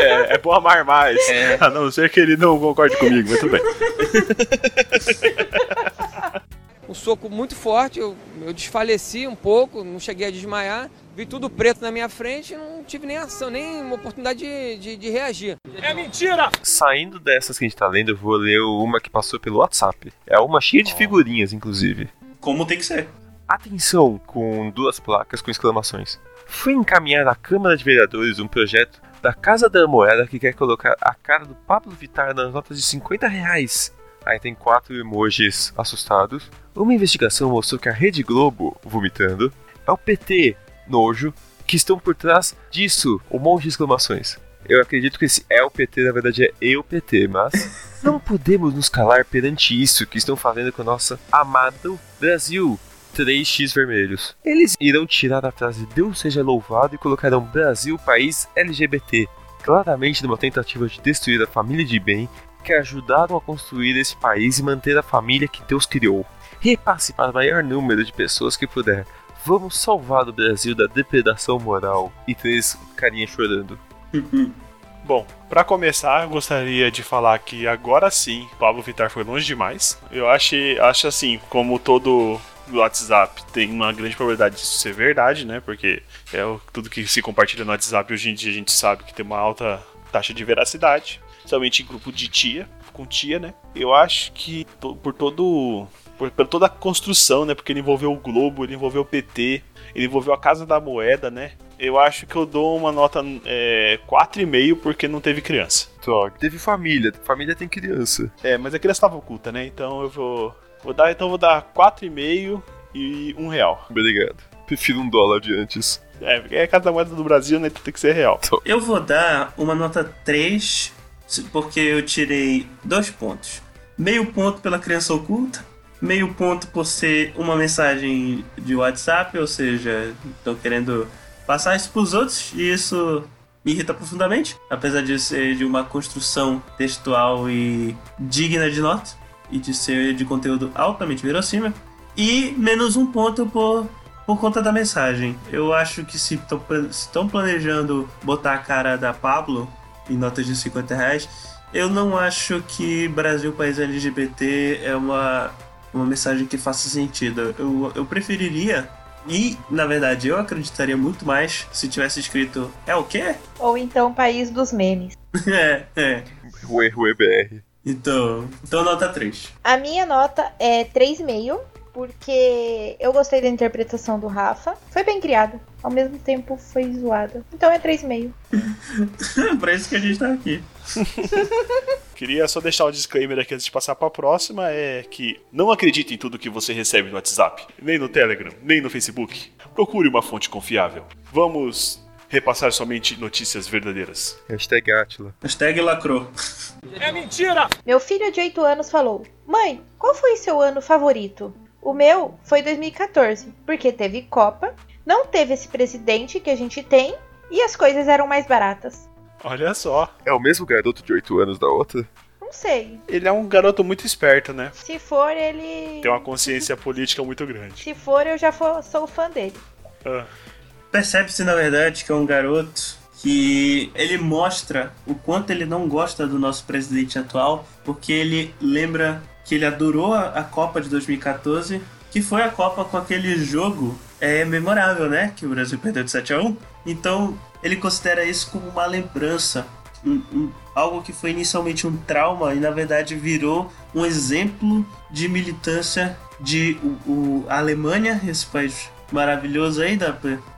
É, é bom amar mais. É. A não ser que ele não concorde comigo, mas tudo bem. Um soco muito forte, eu, eu desfaleci um pouco, não cheguei a desmaiar. Vi tudo preto na minha frente e não tive nem ação, nem uma oportunidade de, de, de reagir. Saindo dessas que a gente tá lendo, eu vou ler uma que passou pelo WhatsApp. É uma cheia de figurinhas, inclusive. Como tem que ser. Atenção, com duas placas com exclamações. Foi encaminhado à Câmara de Vereadores um projeto da Casa da Moeda que quer colocar a cara do Pablo Vittar nas notas de 50 reais. Aí tem quatro emojis assustados. Uma investigação mostrou que a Rede Globo, vomitando, é o PT, nojo, que estão por trás disso, um monte de exclamações. Eu acredito que esse é o PT, na verdade é eu PT, mas não podemos nos calar perante isso que estão fazendo com o nosso amado Brasil. 3x vermelhos. Eles irão tirar a frase Deus seja louvado e colocarão Brasil país LGBT. Claramente numa tentativa de destruir a família de bem que ajudaram a construir esse país e manter a família que Deus criou. Repasse para o maior número de pessoas que puder. Vamos salvar o Brasil da depredação moral. E três carinhas chorando. Bom, pra começar, eu gostaria de falar que agora sim, Pablo Vittar foi longe demais. Eu achei, acho assim, como todo WhatsApp tem uma grande probabilidade disso ser verdade, né? Porque é o- tudo que se compartilha no WhatsApp hoje em dia a gente sabe que tem uma alta taxa de veracidade, somente em grupo de tia, com tia, né? Eu acho que por todo por, por toda a construção, né? Porque ele envolveu o Globo, ele envolveu o PT, ele envolveu a Casa da Moeda, né? Eu acho que eu dou uma nota é, 4,5 porque não teve criança. Droga. Teve família. Família tem criança. É, mas a criança estava oculta, né? Então eu vou. Vou dar, então eu vou dar 4,5 e um real. Obrigado. Prefiro um dólar de antes. É, porque é a Casa da Moeda do Brasil, né? Então tem que ser real. Eu vou dar uma nota 3, porque eu tirei dois pontos. Meio ponto pela criança oculta, meio ponto por ser uma mensagem de WhatsApp, ou seja, estão querendo passar isso pros outros, e isso me irrita profundamente, apesar de ser de uma construção textual e digna de nota, e de ser de conteúdo altamente verossímil. E menos um ponto por por conta da mensagem. Eu acho que se estão planejando botar a cara da Pablo em notas de 50 reais, eu não acho que Brasil País LGBT é uma, uma mensagem que faça sentido. Eu, eu preferiria, e na verdade eu acreditaria muito mais se tivesse escrito é o quê? Ou então País dos Memes. é, é. Rue, Rue BR. Então, então nota 3. A minha nota é 3,5, porque eu gostei da interpretação do Rafa. Foi bem criada, ao mesmo tempo foi zoada. Então é 3,5. pra isso que a gente tá aqui. Queria só deixar um disclaimer aqui antes de passar para a próxima: é que não acredite em tudo que você recebe no WhatsApp, nem no Telegram, nem no Facebook. Procure uma fonte confiável. Vamos repassar somente notícias verdadeiras. Hashtag Atila. Hashtag lacrou. Meu filho de 8 anos falou: Mãe, qual foi seu ano favorito? O meu foi 2014, porque teve Copa, não teve esse presidente que a gente tem e as coisas eram mais baratas. Olha só. É o mesmo garoto de 8 anos da outra? Não sei. Ele é um garoto muito esperto, né? Se for, ele. Tem uma consciência política muito grande. Se for, eu já for- sou fã dele. Ah, Percebe-se, na verdade, que é um garoto que ele mostra o quanto ele não gosta do nosso presidente atual, porque ele lembra que ele adorou a, a Copa de 2014, que foi a Copa com aquele jogo é, memorável, né? Que o Brasil perdeu de 7 a 1 Então, ele considera isso como uma lembrança. um- um- algo que foi inicialmente um trauma e na verdade virou um exemplo de militância de o, o- a Alemanha, esse país maravilhoso aí da,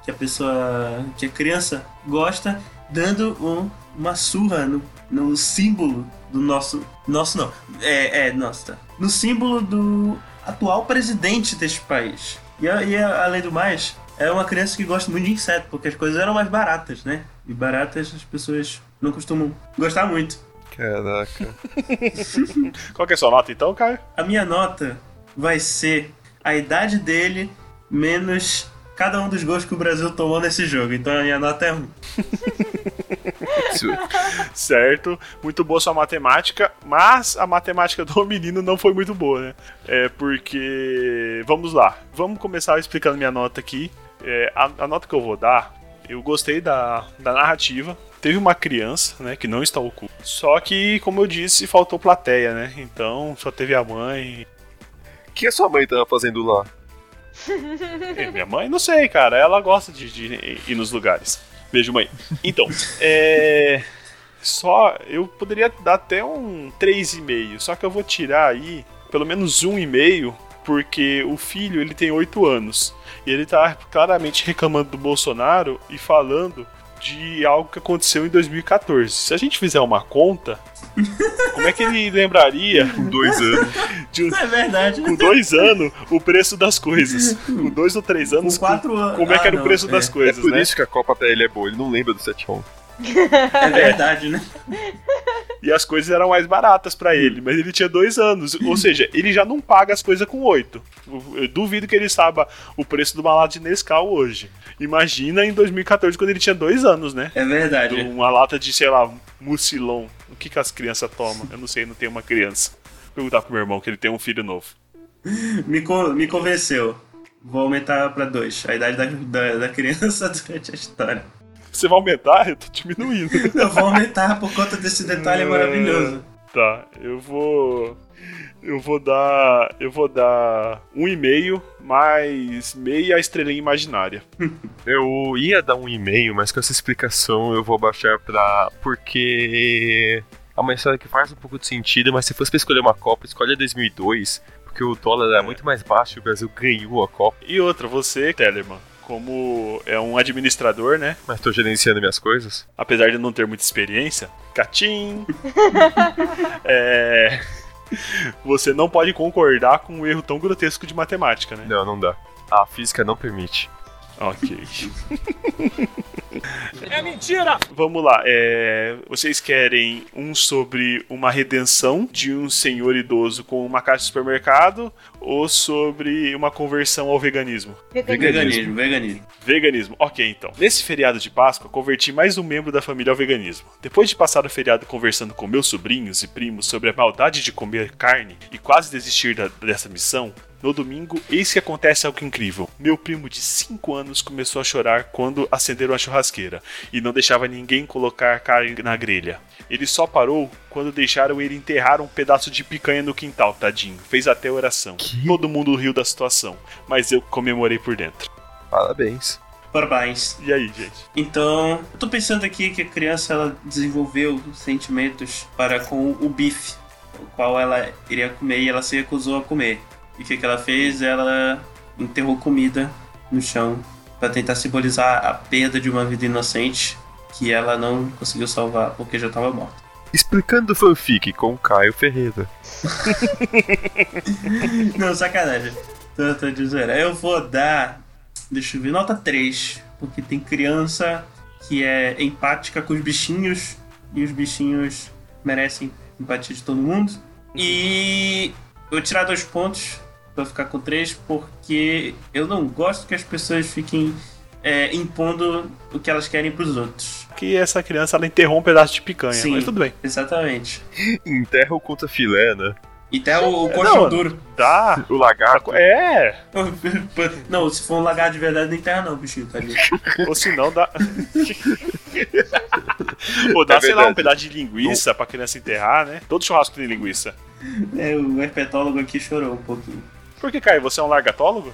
que a pessoa, que a criança gosta, dando um- uma surra no, no símbolo do nosso. Nosso não. É, é, nosso, tá. No símbolo do atual presidente deste país. E, e além do mais, é uma criança que gosta muito de inseto, porque as coisas eram mais baratas, né? E baratas as pessoas não costumam gostar muito. Caraca. Qual que é a sua nota então, Caio? A minha nota vai ser a idade dele menos cada um dos gols que o Brasil tomou nesse jogo. Então a minha nota é 1. Certo, muito boa sua matemática, mas a matemática do menino não foi muito boa, né? É porque. Vamos lá, vamos começar explicando minha nota aqui. É, a, a nota que eu vou dar, eu gostei da, da narrativa. Teve uma criança, né, que não está oculta. Só que, como eu disse, faltou plateia, né? Então só teve a mãe. O que a sua mãe tava fazendo lá? É, minha mãe, não sei, cara. Ela gosta de, de ir nos lugares. Beijo, mãe. Então, é. Só. Eu poderia dar até um 3,5. Só que eu vou tirar aí pelo menos um e meio. Porque o filho ele tem 8 anos. E ele tá claramente reclamando do Bolsonaro e falando de algo que aconteceu em 2014. Se a gente fizer uma conta, como é que ele lembraria Com dois anos. de um- É verdade. com dois anos o preço das coisas. Com dois ou três anos, Com quatro anos. como é que Ah, era o não, preço é. das É coisas, por né? isso que a Copa pra ele é boa, ele não lembra do 7 1 É verdade, né? E as coisas eram mais baratas pra ele, mas ele tinha dois anos. Ou seja, ele já não paga as coisas com oito. Eu duvido que ele saiba o preço do lata de Nescau hoje. Imagina em 2014, quando ele tinha dois anos, né? É verdade. Uma lata de, sei lá, mucilon. O que, que as crianças tomam? Eu não sei, não tenho uma criança. Vou perguntar pro meu irmão, que ele tem um filho novo. Me, con- me convenceu. Vou aumentar pra 2 a idade da, da, da criança durante a história. Você vai aumentar? Eu tô diminuindo. Eu vou aumentar por conta desse detalhe maravilhoso. Tá, eu vou. Eu vou dar. Eu vou dar um e meio mais meia estrelinha imaginária. Eu ia dar um e-mail, mas com essa explicação eu vou baixar pra. Porque. É uma história que faz um pouco de sentido, mas se fosse pra escolher uma Copa, escolhe a 2002, porque o dólar era É. muito mais baixo e o Brasil ganhou a Copa. E outra, você, Tellerman, como é um administrador, né? Mas tô gerenciando minhas coisas. Apesar de não ter muita experiência, catim! é. Você não pode concordar com um erro tão grotesco de matemática, né? Não, não dá. A física não permite. Ok. é mentira! Vamos lá. é, Vocês querem um sobre uma redenção de um senhor idoso com uma caixa de supermercado ou sobre uma conversão ao veganismo? Veganismo. Veganismo, veganismo. Veganismo. Ok, então. Nesse feriado de Páscoa, converti mais um membro da família ao veganismo. Depois de passar o feriado conversando com meus sobrinhos e primos sobre a maldade de comer carne e quase desistir da- dessa missão, no domingo, eis que acontece algo incrível. Meu primo de 5 anos começou a chorar quando acenderam a churrasqueira e não deixava ninguém colocar carne na grelha. Ele só parou quando deixaram ele enterrar um pedaço de picanha no quintal, tadinho. Fez até oração. Todo mundo riu da situação, mas eu comemorei por dentro. Parabéns. Parabéns. E aí, gente? Então, eu tô pensando aqui que a criança ela desenvolveu sentimentos para com o bife, o qual ela iria comer e ela se recusou a comer. E o que, que ela fez? Ela enterrou comida no chão para tentar simbolizar a perda de uma vida inocente que ela não conseguiu salvar porque já estava morta. Explicando fanfic com Caio Ferreira. Não, sacanagem. Tô, tô de zoeira. Eu vou dar. Deixa eu ver, nota 3. Porque tem criança que é empática com os bichinhos e os bichinhos merecem empatia de todo mundo. E eu vou tirar dois pontos pra ficar com três, porque eu não gosto que as pessoas fiquem é, impondo o que elas querem pros outros. Que essa criança ela enterrou um pedaço de picanha, Sim. mas tudo bem. Exatamente. Enterra o contra filé, né? E até o, o colchão Não. duro. Dá. O lagarto. É, Não, se for um lagarto de verdade, não enterra não, bichinho, tadinho. ou se não dá. ou dá, É sei lá, um pedaço de linguiça pra criança enterrar, né? Todo churrasco tem linguiça. É, o herpetólogo aqui chorou um pouquinho. Por que, Caio? Você é um largatólogo?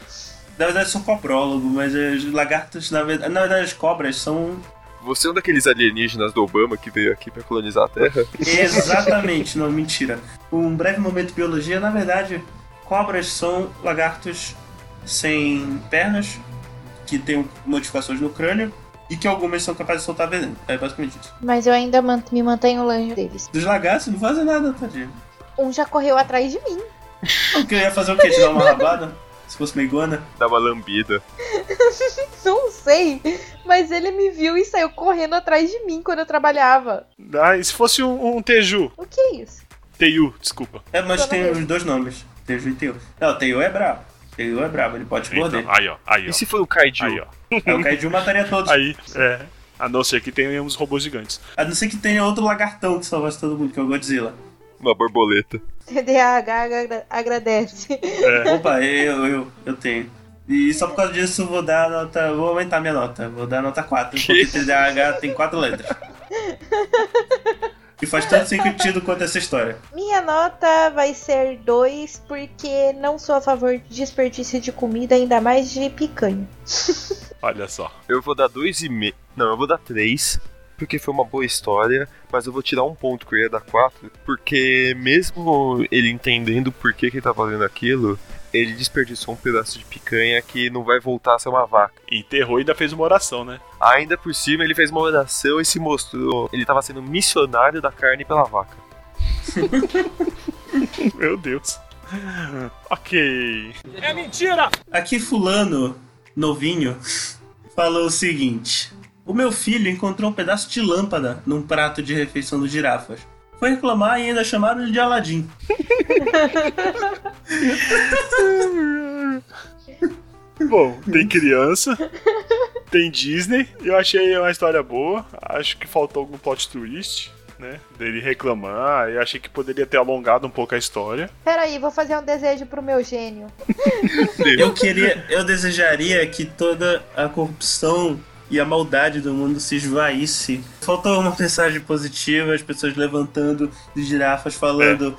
Na verdade, eu sou coprólogo, mas os lagartos, na verdade, na verdade, as cobras são Você é um daqueles alienígenas do Obama que veio aqui pra colonizar a Terra? Exatamente, não, mentira. Um breve momento de biologia, na verdade, cobras são lagartos sem pernas, que têm modificações no crânio, e que algumas são capazes de soltar veneno. É basicamente isso. Mas eu ainda me mantenho longe deles. Dos lagartos não fazem nada, tadinho. Um já correu atrás de mim. O que eu ia fazer o quê? Te dar uma rabada? Se fosse uma iguana? Dá uma lambida. Não sei. Mas ele me viu e saiu correndo atrás de mim quando eu trabalhava. Ah, e se fosse um, um Teju? O que é isso? Teiu, desculpa. É, mas Tô tem os dois nomes. Teju e Teu. Não, Teu é brabo. Teu é brabo, ele pode te morder. Então, aí, ó. Aí, ó. E se for o Kaiju? Aí, ó. É, o Kaiju mataria todos. Aí, é. A não ser que tenha uns robôs gigantes. A não ser que tenha outro lagartão que salvasse todo mundo, que é o Godzilla. Uma borboleta. TDAH agra- agradece. É. Opa, eu, eu, eu tenho. E só por causa disso eu vou dar a nota. Vou aumentar minha nota. Vou dar a nota 4, porque TDAH tem 4 letras. E faz tanto sentido quanto essa história. Minha nota vai ser 2, porque não sou a favor de desperdício de comida, ainda mais de picanha. Olha só. Eu vou dar dois e meio. Não, eu vou dar três. Porque foi uma boa história, mas eu vou tirar um ponto que eu ia dar quatro, porque mesmo ele entendendo por que, que ele tá fazendo aquilo, ele desperdiçou um pedaço de picanha que não vai voltar a ser uma vaca. Enterrou e ainda fez uma oração, né? Ainda por cima, ele fez uma oração e se mostrou. Ele tava sendo missionário da carne pela vaca. Meu Deus. Ok. Aqui, Fulano, novinho, falou o seguinte: O meu filho encontrou um pedaço de lâmpada num prato de refeição dos girafas. Foi reclamar e ainda chamaram ele de Aladim. Bom, tem criança, tem Disney. Eu achei uma história boa. Acho que faltou algum plot twist, né? Dele reclamar. Eu achei que poderia ter alongado um pouco a história. Peraí, vou fazer um desejo pro meu gênio. Eu queria, eu desejaria que toda a corrupção e a maldade do mundo se esvaísse. Faltou uma mensagem positiva, as pessoas levantando de girafas falando.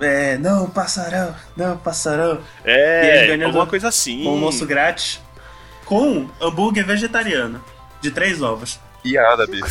É, não passarão, não passarão. É, ganhando alguma coisa assim. Com almoço grátis. Com hambúrguer vegetariano. De três ovos. E árabe.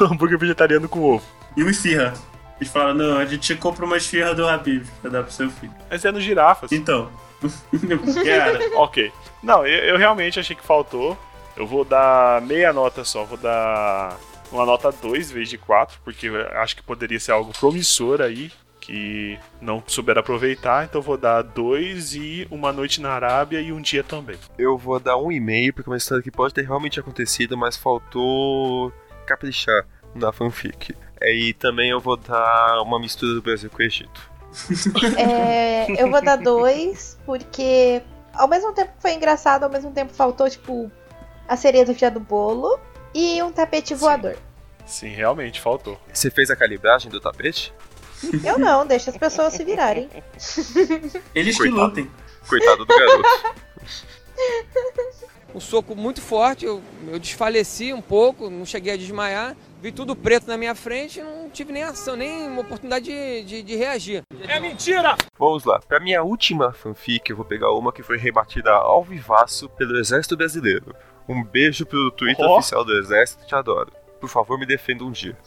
Um hambúrguer vegetariano com ovo. E uma esfirra. Eles falaram, não, a gente compra uma esfirra do Habib pra dar pro seu filho. Mas é no girafas. Então. Cara, Ok. Não, eu, eu realmente achei que faltou. Eu vou dar meia nota só. Vou dar uma nota 2 em vez de 4, porque eu acho que poderia ser algo promissor aí, que não souber aproveitar. Então vou dar 2 e uma noite na Arábia e um dia também. Eu vou dar um e meio, porque é uma história que pode ter realmente acontecido, mas faltou caprichar na fanfic. É, E também eu vou dar uma mistura do Brasil com o Egito. É, eu vou dar dois, porque ao mesmo tempo que foi engraçado, ao mesmo tempo faltou, tipo, a cereja do bolo e um tapete voador. Sim, realmente faltou. Você fez a calibragem do tapete? Eu não, deixa as pessoas se virarem. eles que Coitado. lutem. Coitado do garoto. Um soco muito forte, eu, eu desfaleci um pouco, não cheguei a desmaiar. Vi tudo preto na minha frente e não tive nem ação, nem uma oportunidade de, de, de reagir. Vamos lá. Pra minha última fanfic, eu vou pegar uma que foi rebatida ao vivaço pelo Exército Brasileiro. Um beijo pelo Twitter Ó. oficial do Exército, te adoro. Por favor, me defenda um dia.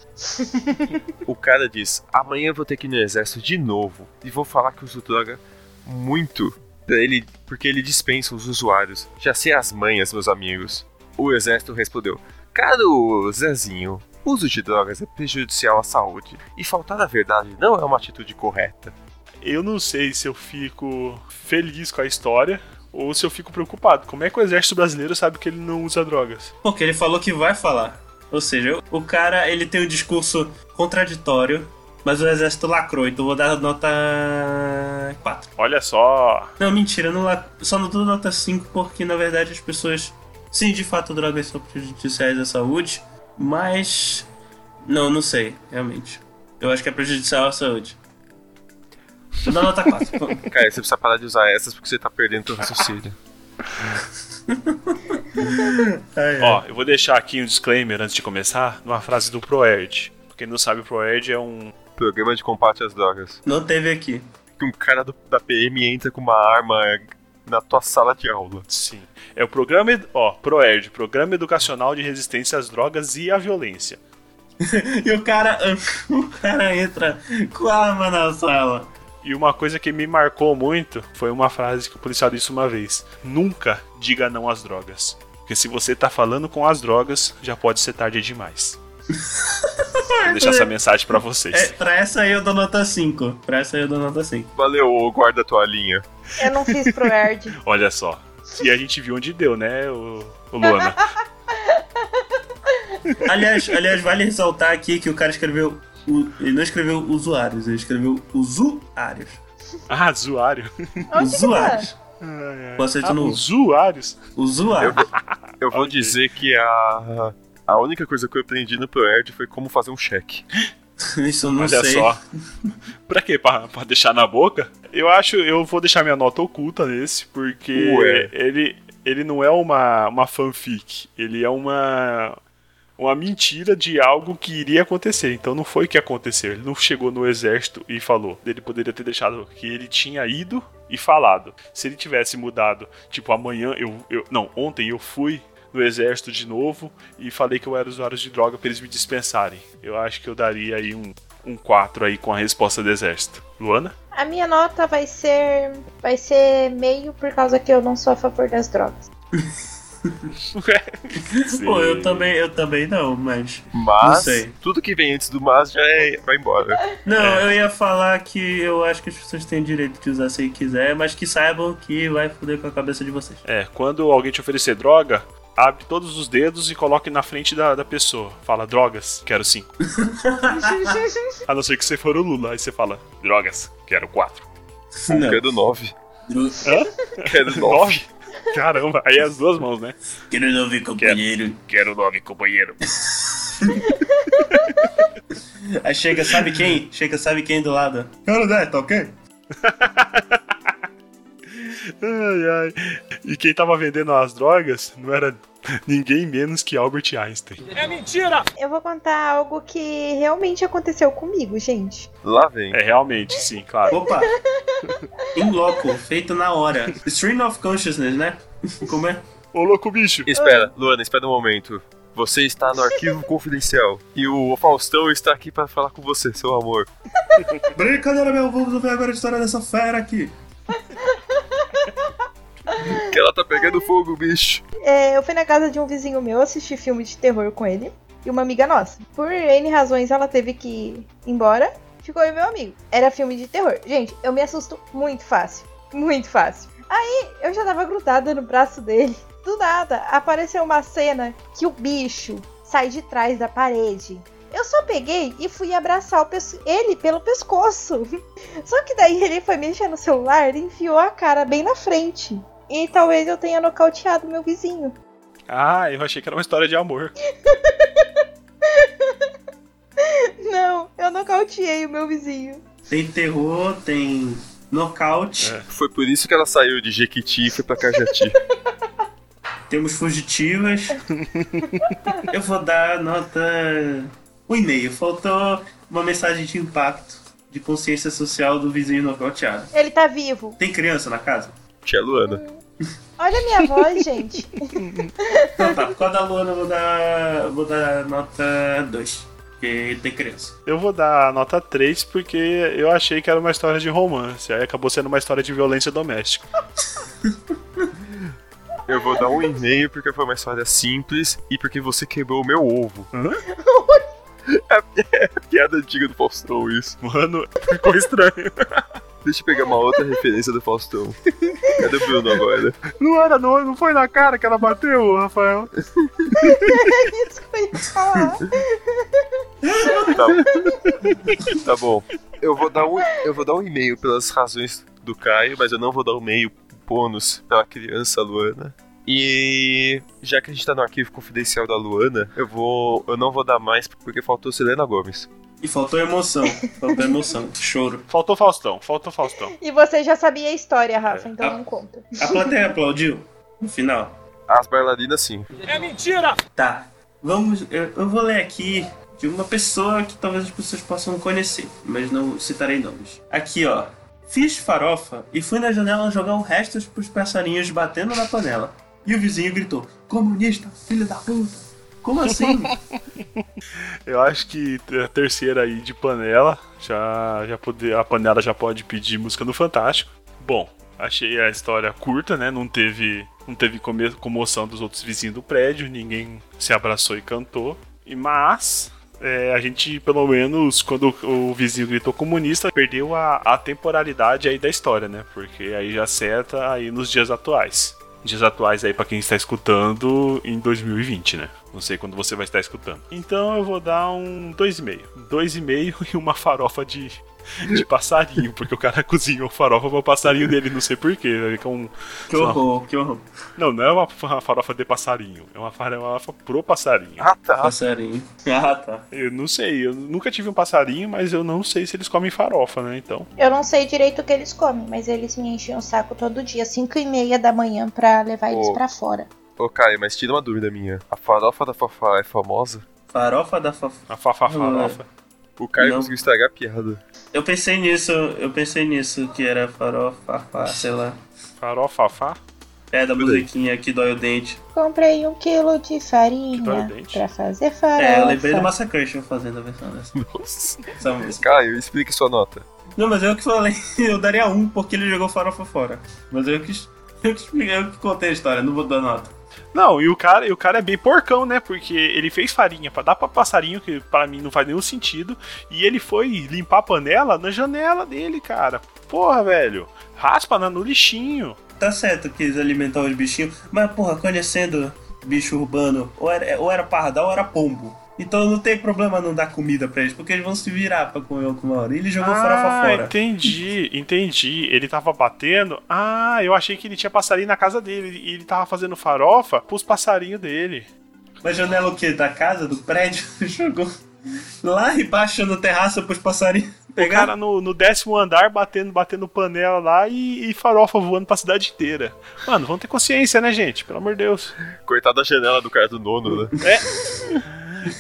o cara diz: amanhã eu vou ter que ir no Exército de novo e vou falar que uso droga muito. Pra ele, porque ele dispensa os usuários. Já sei as manhas, meus amigos. O Exército respondeu: Caro Zezinho, uso de drogas é prejudicial à saúde e faltar a verdade não é uma atitude correta. Eu não sei se eu fico feliz com a história ou se eu fico preocupado. Como é que o exército brasileiro sabe que ele não usa drogas? Porque ele falou que vai falar. Ou seja, o cara ele tem um discurso contraditório, mas o exército lacrou, então vou dar nota 4. Olha só. Não, mentira, não la... só não dou nota 5 porque na verdade as pessoas. Sim, de fato, drogas são prejudiciais à saúde, mas. Não, não sei, realmente. Eu acho que é prejudicial à saúde. Vou dar nota 4. Cara, você precisa parar de usar essas porque você tá perdendo teu raciocínio. Ai, ai. Ó, eu vou deixar aqui um disclaimer antes de começar, numa frase do Proerd. Pra quem não sabe, o Proerd é um. Programa de combate às drogas. Não teve aqui. Que um cara do- da PM entra com uma arma na tua sala de aula. Sim. É o programa. Ó, Proerd Programa Educacional de Resistência às Drogas e à Violência. E o cara. O cara entra com a arma na sala. E uma coisa que me marcou muito foi uma frase que o policial disse uma vez: Nunca diga não às drogas. Porque se você tá falando com as drogas, já pode ser tarde demais. Vou deixar essa mensagem pra vocês. É, pra essa aí eu dou nota 5. Pra essa aí eu dou nota 5. Valeu, guarda tua linha. Eu não fiz pro Erd. Olha só. E a gente viu onde deu, né, o, o Luana? Aliás, aliás, vale ressaltar aqui que o cara escreveu. o- ele não escreveu usuários, ele escreveu usuários. Ah, usuário. Tá? usuários. Posso ser Ah, novo? usuários. Usuário. Eu vou Ok. dizer que a. A única coisa que eu aprendi no ProErd foi como fazer um cheque. Isso eu não Olha sei. só. pra quê? Pra, pra deixar na boca? Eu acho, eu vou deixar minha nota oculta nesse, porque Ué. ele, ele não é uma, uma fanfic. Ele é uma, uma mentira de algo que iria acontecer. Então não foi o que aconteceu. Ele não chegou no exército e falou. Ele poderia ter deixado que ele tinha ido e falado. Se ele tivesse mudado, tipo, amanhã eu. eu não, ontem eu fui no exército de novo e falei que eu era usuário de droga pra eles me dispensarem. Eu acho que eu daria aí um, um 4 aí com a resposta do exército. Luana? A minha nota vai ser. Vai ser meio por causa que eu não sou a favor das drogas. Pô, eu também, eu também não, mas. Não Mas sei. tudo que vem antes do mas já é, vai embora. Não, É. eu ia falar que eu acho que as pessoas têm direito de usar se quiser, mas que saibam que vai foder com a cabeça de vocês. É, quando alguém te oferecer droga, abre todos os dedos e coloque na frente da, da pessoa. Fala, drogas, quero 5. A não ser que você for o Lula, aí você fala, drogas, quero 4. Não. Quero nove. Hã? Quero nove. 9? Caramba, aí é as duas mãos, né? Quero não ver companheiro. Quero 9, companheiro. Aí chega, sabe quem? Chega, sabe quem do lado? Quero 10, tá ok? Ai, ai. E quem tava vendendo as drogas não era ninguém menos que Albert Einstein. Eu vou contar algo que realmente aconteceu comigo, gente. Lá vem. É realmente, sim, claro. Opa! In loco, feito na hora. Stream of Consciousness, né? Como é? Ô, louco bicho. Espera, Luana, espera um momento. Você está no arquivo confidencial. E o Faustão está aqui para falar com você, seu amor. Brincadeira, meu, vamos ver agora a história dessa fera aqui. Que ela tá pegando fogo, bicho. É, eu fui na casa de um vizinho meu assistir filme de terror com ele e uma amiga nossa. Por N razões, ela teve que ir embora. Ficou eu meu amigo. Era filme de terror. Gente, eu me assusto muito fácil. Muito fácil. Aí eu já tava grudada no braço dele. Do nada, apareceu uma cena que o bicho sai de trás da parede. Eu só peguei e fui abraçar ele pelo pescoço. Só que daí ele foi mexer no celular e enfiou a cara bem na frente. E talvez eu tenha nocauteado meu vizinho. Ah, eu achei que era uma história de amor. Não, eu nocauteei o meu vizinho. Tem terror, tem nocaute, É. Foi por isso que ela saiu de Jequiti e foi pra Cajati. temos fugitivas. Eu vou dar nota. Um e-mail. Faltou uma mensagem de impacto, de consciência social do vizinho nocauteado. Ele tá vivo. Tem criança na casa? Tia Luana. Olha a minha voz, gente. Então tá, por causa da Luana eu vou dar. vou dar nota 2. Porque tem criança. Eu vou dar nota 3 porque eu achei que era uma história de romance. Aí acabou sendo uma história de violência doméstica. Eu vou dar um e-mail porque foi uma história simples e porque você quebrou o meu ovo. Hã? É, é piada antiga do Faustão isso. Mano, ficou estranho. Deixa eu pegar uma outra referência do Faustão. Cadê o Bruno agora? Não era, não, não foi na cara que ela bateu, Rafael. Isso que eu ia falar. Tá, tá bom. Eu vou dar um, eu vou dar um e-mail pelas razões do Caio, mas eu não vou dar um e-mail bônus pela criança Luana. E já que a gente tá no arquivo confidencial da Luana, eu vou. Eu não vou dar mais porque faltou Selena Gomes. E faltou emoção. Faltou emoção. Choro. Faltou Faustão, faltou Faustão. E você já sabia a história, Rafa, então Ah. não conta. A plateia aplaudiu no final. As bailarinas sim. Tá. Vamos. Eu, eu vou ler aqui de uma pessoa que talvez as pessoas possam conhecer, mas não citarei nomes. Aqui, ó. Fiz farofa e fui na janela jogar um restos pros passarinhos batendo na panela. E o vizinho gritou: Comunista, filho da puta! Como assim? Eu acho que a terceira aí de panela, já, já pode, a panela já pode pedir música no Fantástico. Bom, achei a história curta, né? Não teve, não teve comoção dos outros vizinhos do prédio, ninguém se abraçou e cantou. E mas é, a gente, pelo menos, quando o vizinho gritou comunista, perdeu a, a temporalidade aí da história, né? Porque aí já acerta aí nos dias atuais. Dias atuais aí pra quem está escutando em 2020, né? Não sei quando você vai estar escutando. Então eu vou dar um 2,5. 2,5 e uma farofa de, de passarinho, porque o cara cozinhou farofa pro passarinho dele, não sei porquê. Com... que horror, que horror. Não, não é uma fa- farofa de passarinho, é uma farofa pro passarinho. Ah tá. Passarinho. Ah, tá. Eu não sei, eu nunca tive um passarinho, mas eu não sei se eles comem farofa, né? Então. Eu não sei direito o que eles comem, mas eles me enchem o saco todo dia, 5 e meia da manhã, pra levar eles Oh. pra fora. Ô Caio, mas tira uma dúvida minha. A farofa da Fafá é famosa? Farofa da Fafá. A fa- fa- farofa. O Caio Não. conseguiu estragar a piada. Eu pensei nisso, eu pensei nisso, que era farofa, fá, sei lá. Farofa, fafá? É da musiquinha que dói o dente. Comprei um quilo de Que dói farinha o dente. pra fazer farofa. É, eu lembrei do Massacration fazendo a versão dessa, Nossa. música. Caio, explique sua nota. Não, mas eu que falei, eu daria um porque ele jogou farofa fora. Mas eu que, eu que expliquei, eu que contei a história, não vou dar nota. Não, e o cara, e o cara é bem porcão, né? Porque ele fez farinha pra dar pra passarinho, que pra mim não faz nenhum sentido, e ele foi limpar a panela na janela dele, cara. Porra, velho. Raspa no lixinho. Tá certo que eles alimentar os bichinhos, mas porra, conhecendo bicho urbano, ou era, ou era pardal ou era pombo. Então não tem problema não dar comida pra eles, porque eles vão se virar pra comer alguma hora. E ele jogou farofa Ah, fora. entendi, entendi. Ele tava batendo. Ah, eu achei que ele tinha passarinho na casa dele. E ele tava fazendo farofa pros passarinhos dele. Mas janela o quê? Da casa, do prédio? Jogou lá embaixo no terraço pros passarinhos O pegar. cara no, no décimo andar batendo, batendo panela lá e, e farofa voando pra cidade inteira. Mano, vamos ter consciência, né, gente? Pelo amor de Deus. Coitado da janela do cara do nono, né?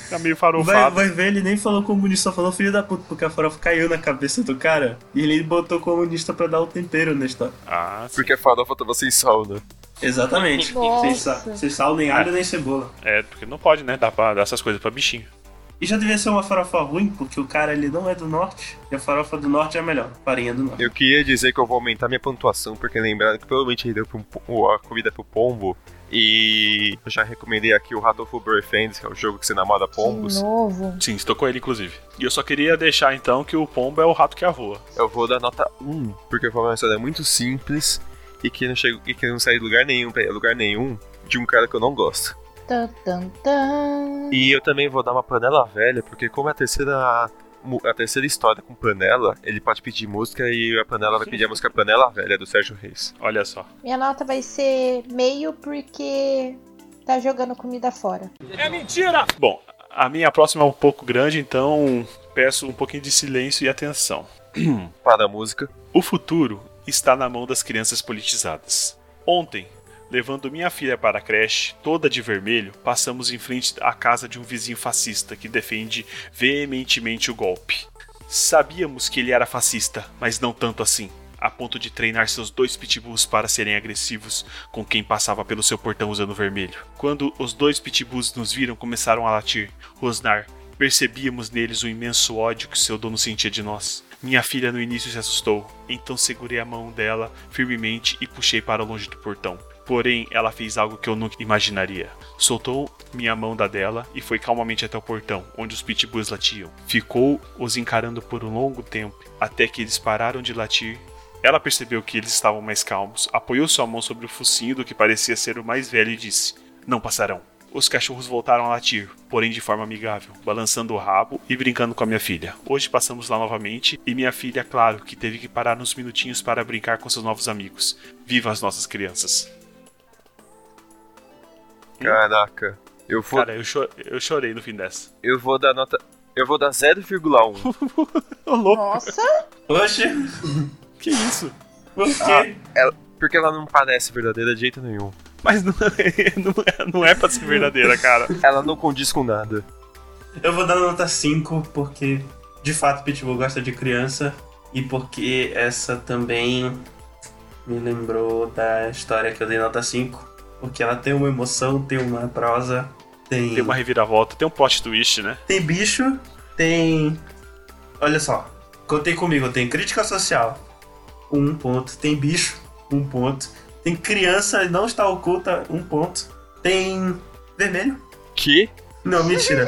Tá meio Vai, farofado. vai ver, ele nem falou comunista, só falou filho da puta, porque a farofa caiu na cabeça do cara. E ele botou comunista pra dar o tempero na história. Ah, sim. Porque a farofa tava sem sal, né? Exatamente. Nossa. Sem sal, sem sal, nem alho, nem cebola. É, porque não pode, né? Dar, pra, dar essas coisas pra bichinho. E já devia ser uma farofa ruim, porque o cara ele não é do norte. E a farofa do norte é a melhor. Farinha do norte. Eu queria dizer que eu vou aumentar minha pontuação, porque lembraram que provavelmente ele deu pro, po- a comida pro pombo. E eu já recomendei aqui o Rattleful Boyfriends, que é o jogo que você namora pombos. De novo. Sim, estou com ele, inclusive. E eu só queria deixar, então, que o pombo é o rato que avoa. Eu vou dar nota 1, porque foi uma história muito simples e que não, chego, e que não sai de lugar nenhum lugar nenhum de um cara que eu não gosto. Tan, tan, tan. E eu também vou dar uma panela velha, porque como é a terceira a terceira história com panela, ele pode pedir música e a panela vai pedir a música Panela Velha do Sérgio Reis. Olha só. Minha nota vai ser meio porque tá jogando comida fora. Bom, a minha próxima é um pouco grande, então peço um pouquinho de silêncio e atenção. Para a música. O futuro está na mão das crianças politizadas. Ontem, levando minha filha para a creche, toda de vermelho, passamos em frente à casa de um vizinho fascista que defende veementemente o golpe. Sabíamos que ele era fascista, mas não tanto assim, a ponto de treinar seus dois pitbulls para serem agressivos com quem passava pelo seu portão usando vermelho. Quando os dois pitbulls nos viram, começaram a latir, rosnar. Percebíamos neles o imenso ódio que seu dono sentia de nós. Minha filha no início se assustou, então segurei a mão dela firmemente e puxei para longe do portão. Porém, ela fez algo que eu nunca imaginaria. Soltou minha mão da dela e foi calmamente até o portão, onde os pitbulls latiam. Ficou os encarando por um longo tempo, até que eles pararam de latir Ela percebeu que eles estavam mais calmos, apoiou sua mão sobre o focinho do que parecia ser o mais velho e disse: Não passarão. Os cachorros voltaram a latir, porém de forma amigável, balançando o rabo e brincando com a minha filha. Hoje passamos lá novamente e minha filha, claro, que teve que parar uns minutinhos para brincar com seus novos amigos. Viva as nossas crianças! Caraca. Eu vou, Cara, eu, cho- eu chorei no fim dessa. eu vou dar nota. Eu vou dar 0,1. Ô, louco, Nossa, Oxe, que isso? por quê? Porque ela não parece verdadeira de jeito nenhum. Mas não é, não é, não é pra ser verdadeira, cara. Ela não condiz com nada. Eu vou dar nota 5 porque de fato Pitbull gosta de criança e porque essa também me lembrou da história que eu dei nota 5. Porque ela tem uma emoção, tem uma prosa, tem, Tem uma reviravolta, tem um plot twist, né? tem bicho, tem. Olha só, contei comigo, tem crítica social, um ponto, tem bicho, um ponto, tem criança não está oculta, um ponto, tem vermelho? Que? Não, mentira.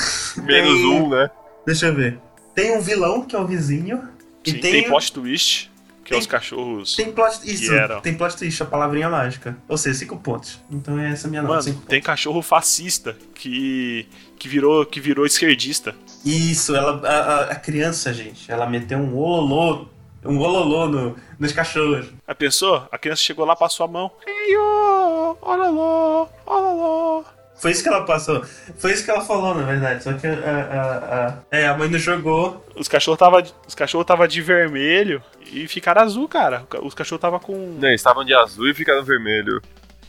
Menos Tem- um, né? Deixa eu ver. Tem um vilão, que é o vizinho. E Sim, tem, tem plot twist, que é tem- os cachorros. tem plot. Isso, eram. tem plot twist, a palavrinha mágica. Ou seja, cinco pontos. Então é essa a minha nota. Mano, cinco tem cachorro fascista que que virou que virou esquerdista. pontos. Isso, ela, a, a- a criança, gente, ela meteu um ololô. Um ololô no, nos cachorros. A pessoa, a criança chegou lá, passou a mão. Ei, ô, olha lá, olha lá. Foi isso que ela passou. Foi isso que ela falou, na verdade. Só que a. a, a- é, a mãe não jogou. Os cachorros tava, os cachorros tava de vermelho e ficaram azul, cara. Os cachorros tava com Não, eles estavam de azul e ficaram vermelho.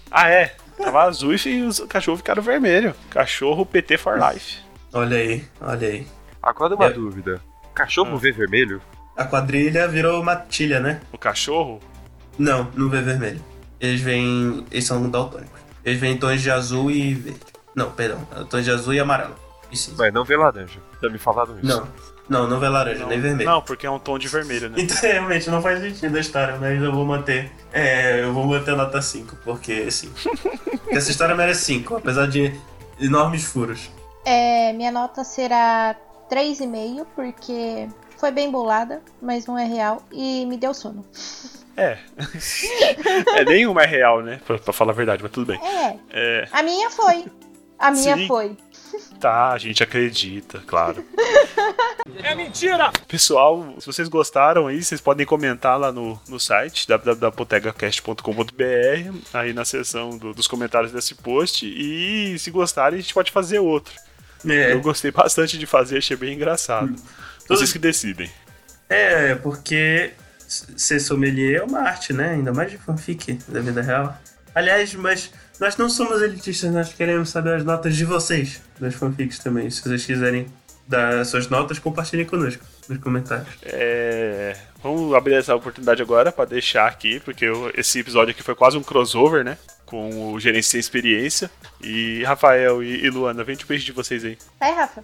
Ah, é. Tava azul e os cachorros ficaram vermelho. Cachorro PT for life. Olha aí, olha aí. Agora uma É. dúvida. Cachorro Ah. vê vermelho? A quadrilha virou matilha, né? O cachorro Não, não vê vermelho. Eles vêm. Eles são daltônicos. Eles vêm em tons de azul e verde. Não, perdão. Tons de azul e amarelo. E cinza. Mas não vê laranja. Já me falaram isso. Não. Não, não vê laranja, nem vermelho. Não, porque é um tom de vermelho, né? Então realmente não faz sentido a história, mas eu vou manter. É, eu vou manter a nota 5, porque sim. Porque essa história merece 5, apesar de enormes furos. é, minha nota será 3,5, porque foi bem bolada, mas não é real, e me deu sono. É. é nenhuma é real, né? Pra, pra falar a verdade, mas tudo bem. É, É, a minha foi. A minha Sim. foi. tá, a gente acredita, claro. É mentira! Pessoal, se vocês gostaram aí, vocês podem comentar lá no, no site www.potegacast.com.br, aí na seção do- dos comentários desse post. E se gostarem, a gente pode fazer outro. É, Eu gostei bastante de fazer, achei bem engraçado. Vocês que decidem. é porque ser sommelier é uma arte, né? Ainda mais de fanfic da vida real. Aliás, mas nós não somos elitistas, nós queremos saber as notas de vocês, das fanfics também. Se vocês quiserem dar suas notas, compartilhem conosco nos comentários. É, vamos abrir essa oportunidade agora para deixar aqui, porque eu- esse episódio aqui foi quase um crossover, né? Com o Gerente Sem Experiência. E Rafael e, e Luana, vem de beijo de vocês aí. Vai, Rafa.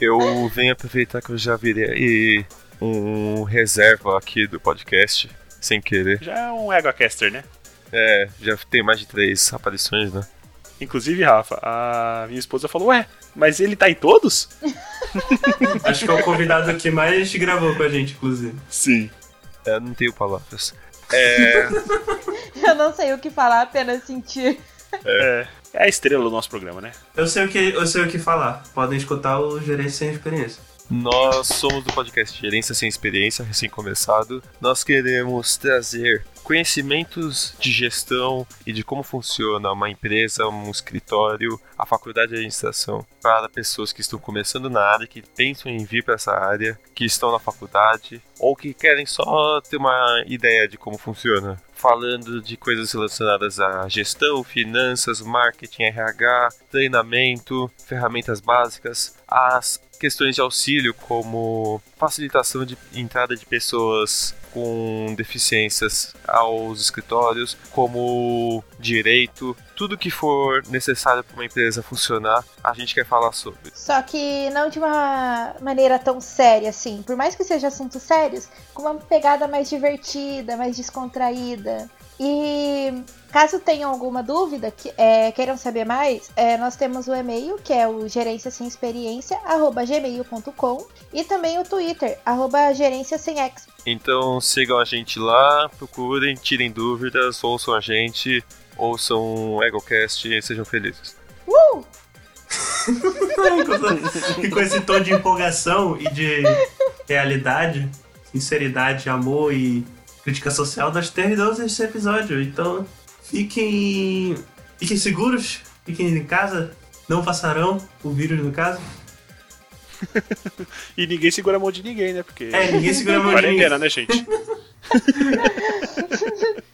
Eu venho aproveitar que eu já virei um reserva aqui do podcast, sem querer. Já é um EgoCaster, né? É, já tem mais de três aparições, né? Inclusive, Rafa, a minha esposa falou: Ué, mas ele tá em todos? Acho que é o convidado que mais gravou com a gente, inclusive. Sim. É, não tenho palavras. É, Eu não sei o que falar, apenas sentir. É, é a estrela do nosso programa, né? Eu sei o que, eu sei o que falar. Podem escutar o Gerente Sem Experiência. nós somos do podcast Gerência Sem Experiência, recém-começado. Nós queremos trazer conhecimentos de gestão e de como funciona uma empresa, um escritório, a faculdade de administração para pessoas que estão começando na área, que pensam em vir para essa área, que estão na faculdade ou que querem só ter uma ideia de como funciona. Falando de coisas relacionadas a gestão, finanças, marketing, RH, treinamento, ferramentas básicas, as questões de auxílio como facilitação de entrada de pessoas com deficiências aos escritórios, como direito, tudo que for necessário para uma empresa funcionar, a gente quer falar sobre. Só que não de uma maneira tão séria assim. Por mais que sejam assuntos sérios, com uma pegada mais divertida, mais descontraída. E caso tenham alguma dúvida, que, é, queiram saber mais, é, nós temos o e-mail, que é o gerência sem experiência, arroba gmail.com, e também o Twitter, arroba gerência sem ex. Então sigam a gente lá, procurem, tirem dúvidas, ouçam a gente, ouçam o EgoCast e sejam felizes. Uh! e com esse tom de empolgação e de realidade, sinceridade, amor e crítica social, nós terminamos esse episódio. Então fiquem, fiquem seguros, fiquem em casa, não passarão o vírus no caso. e ninguém segura a mão de ninguém, né? Porque. É, ninguém segura a mão de ninguém. Quarentena, né, gente?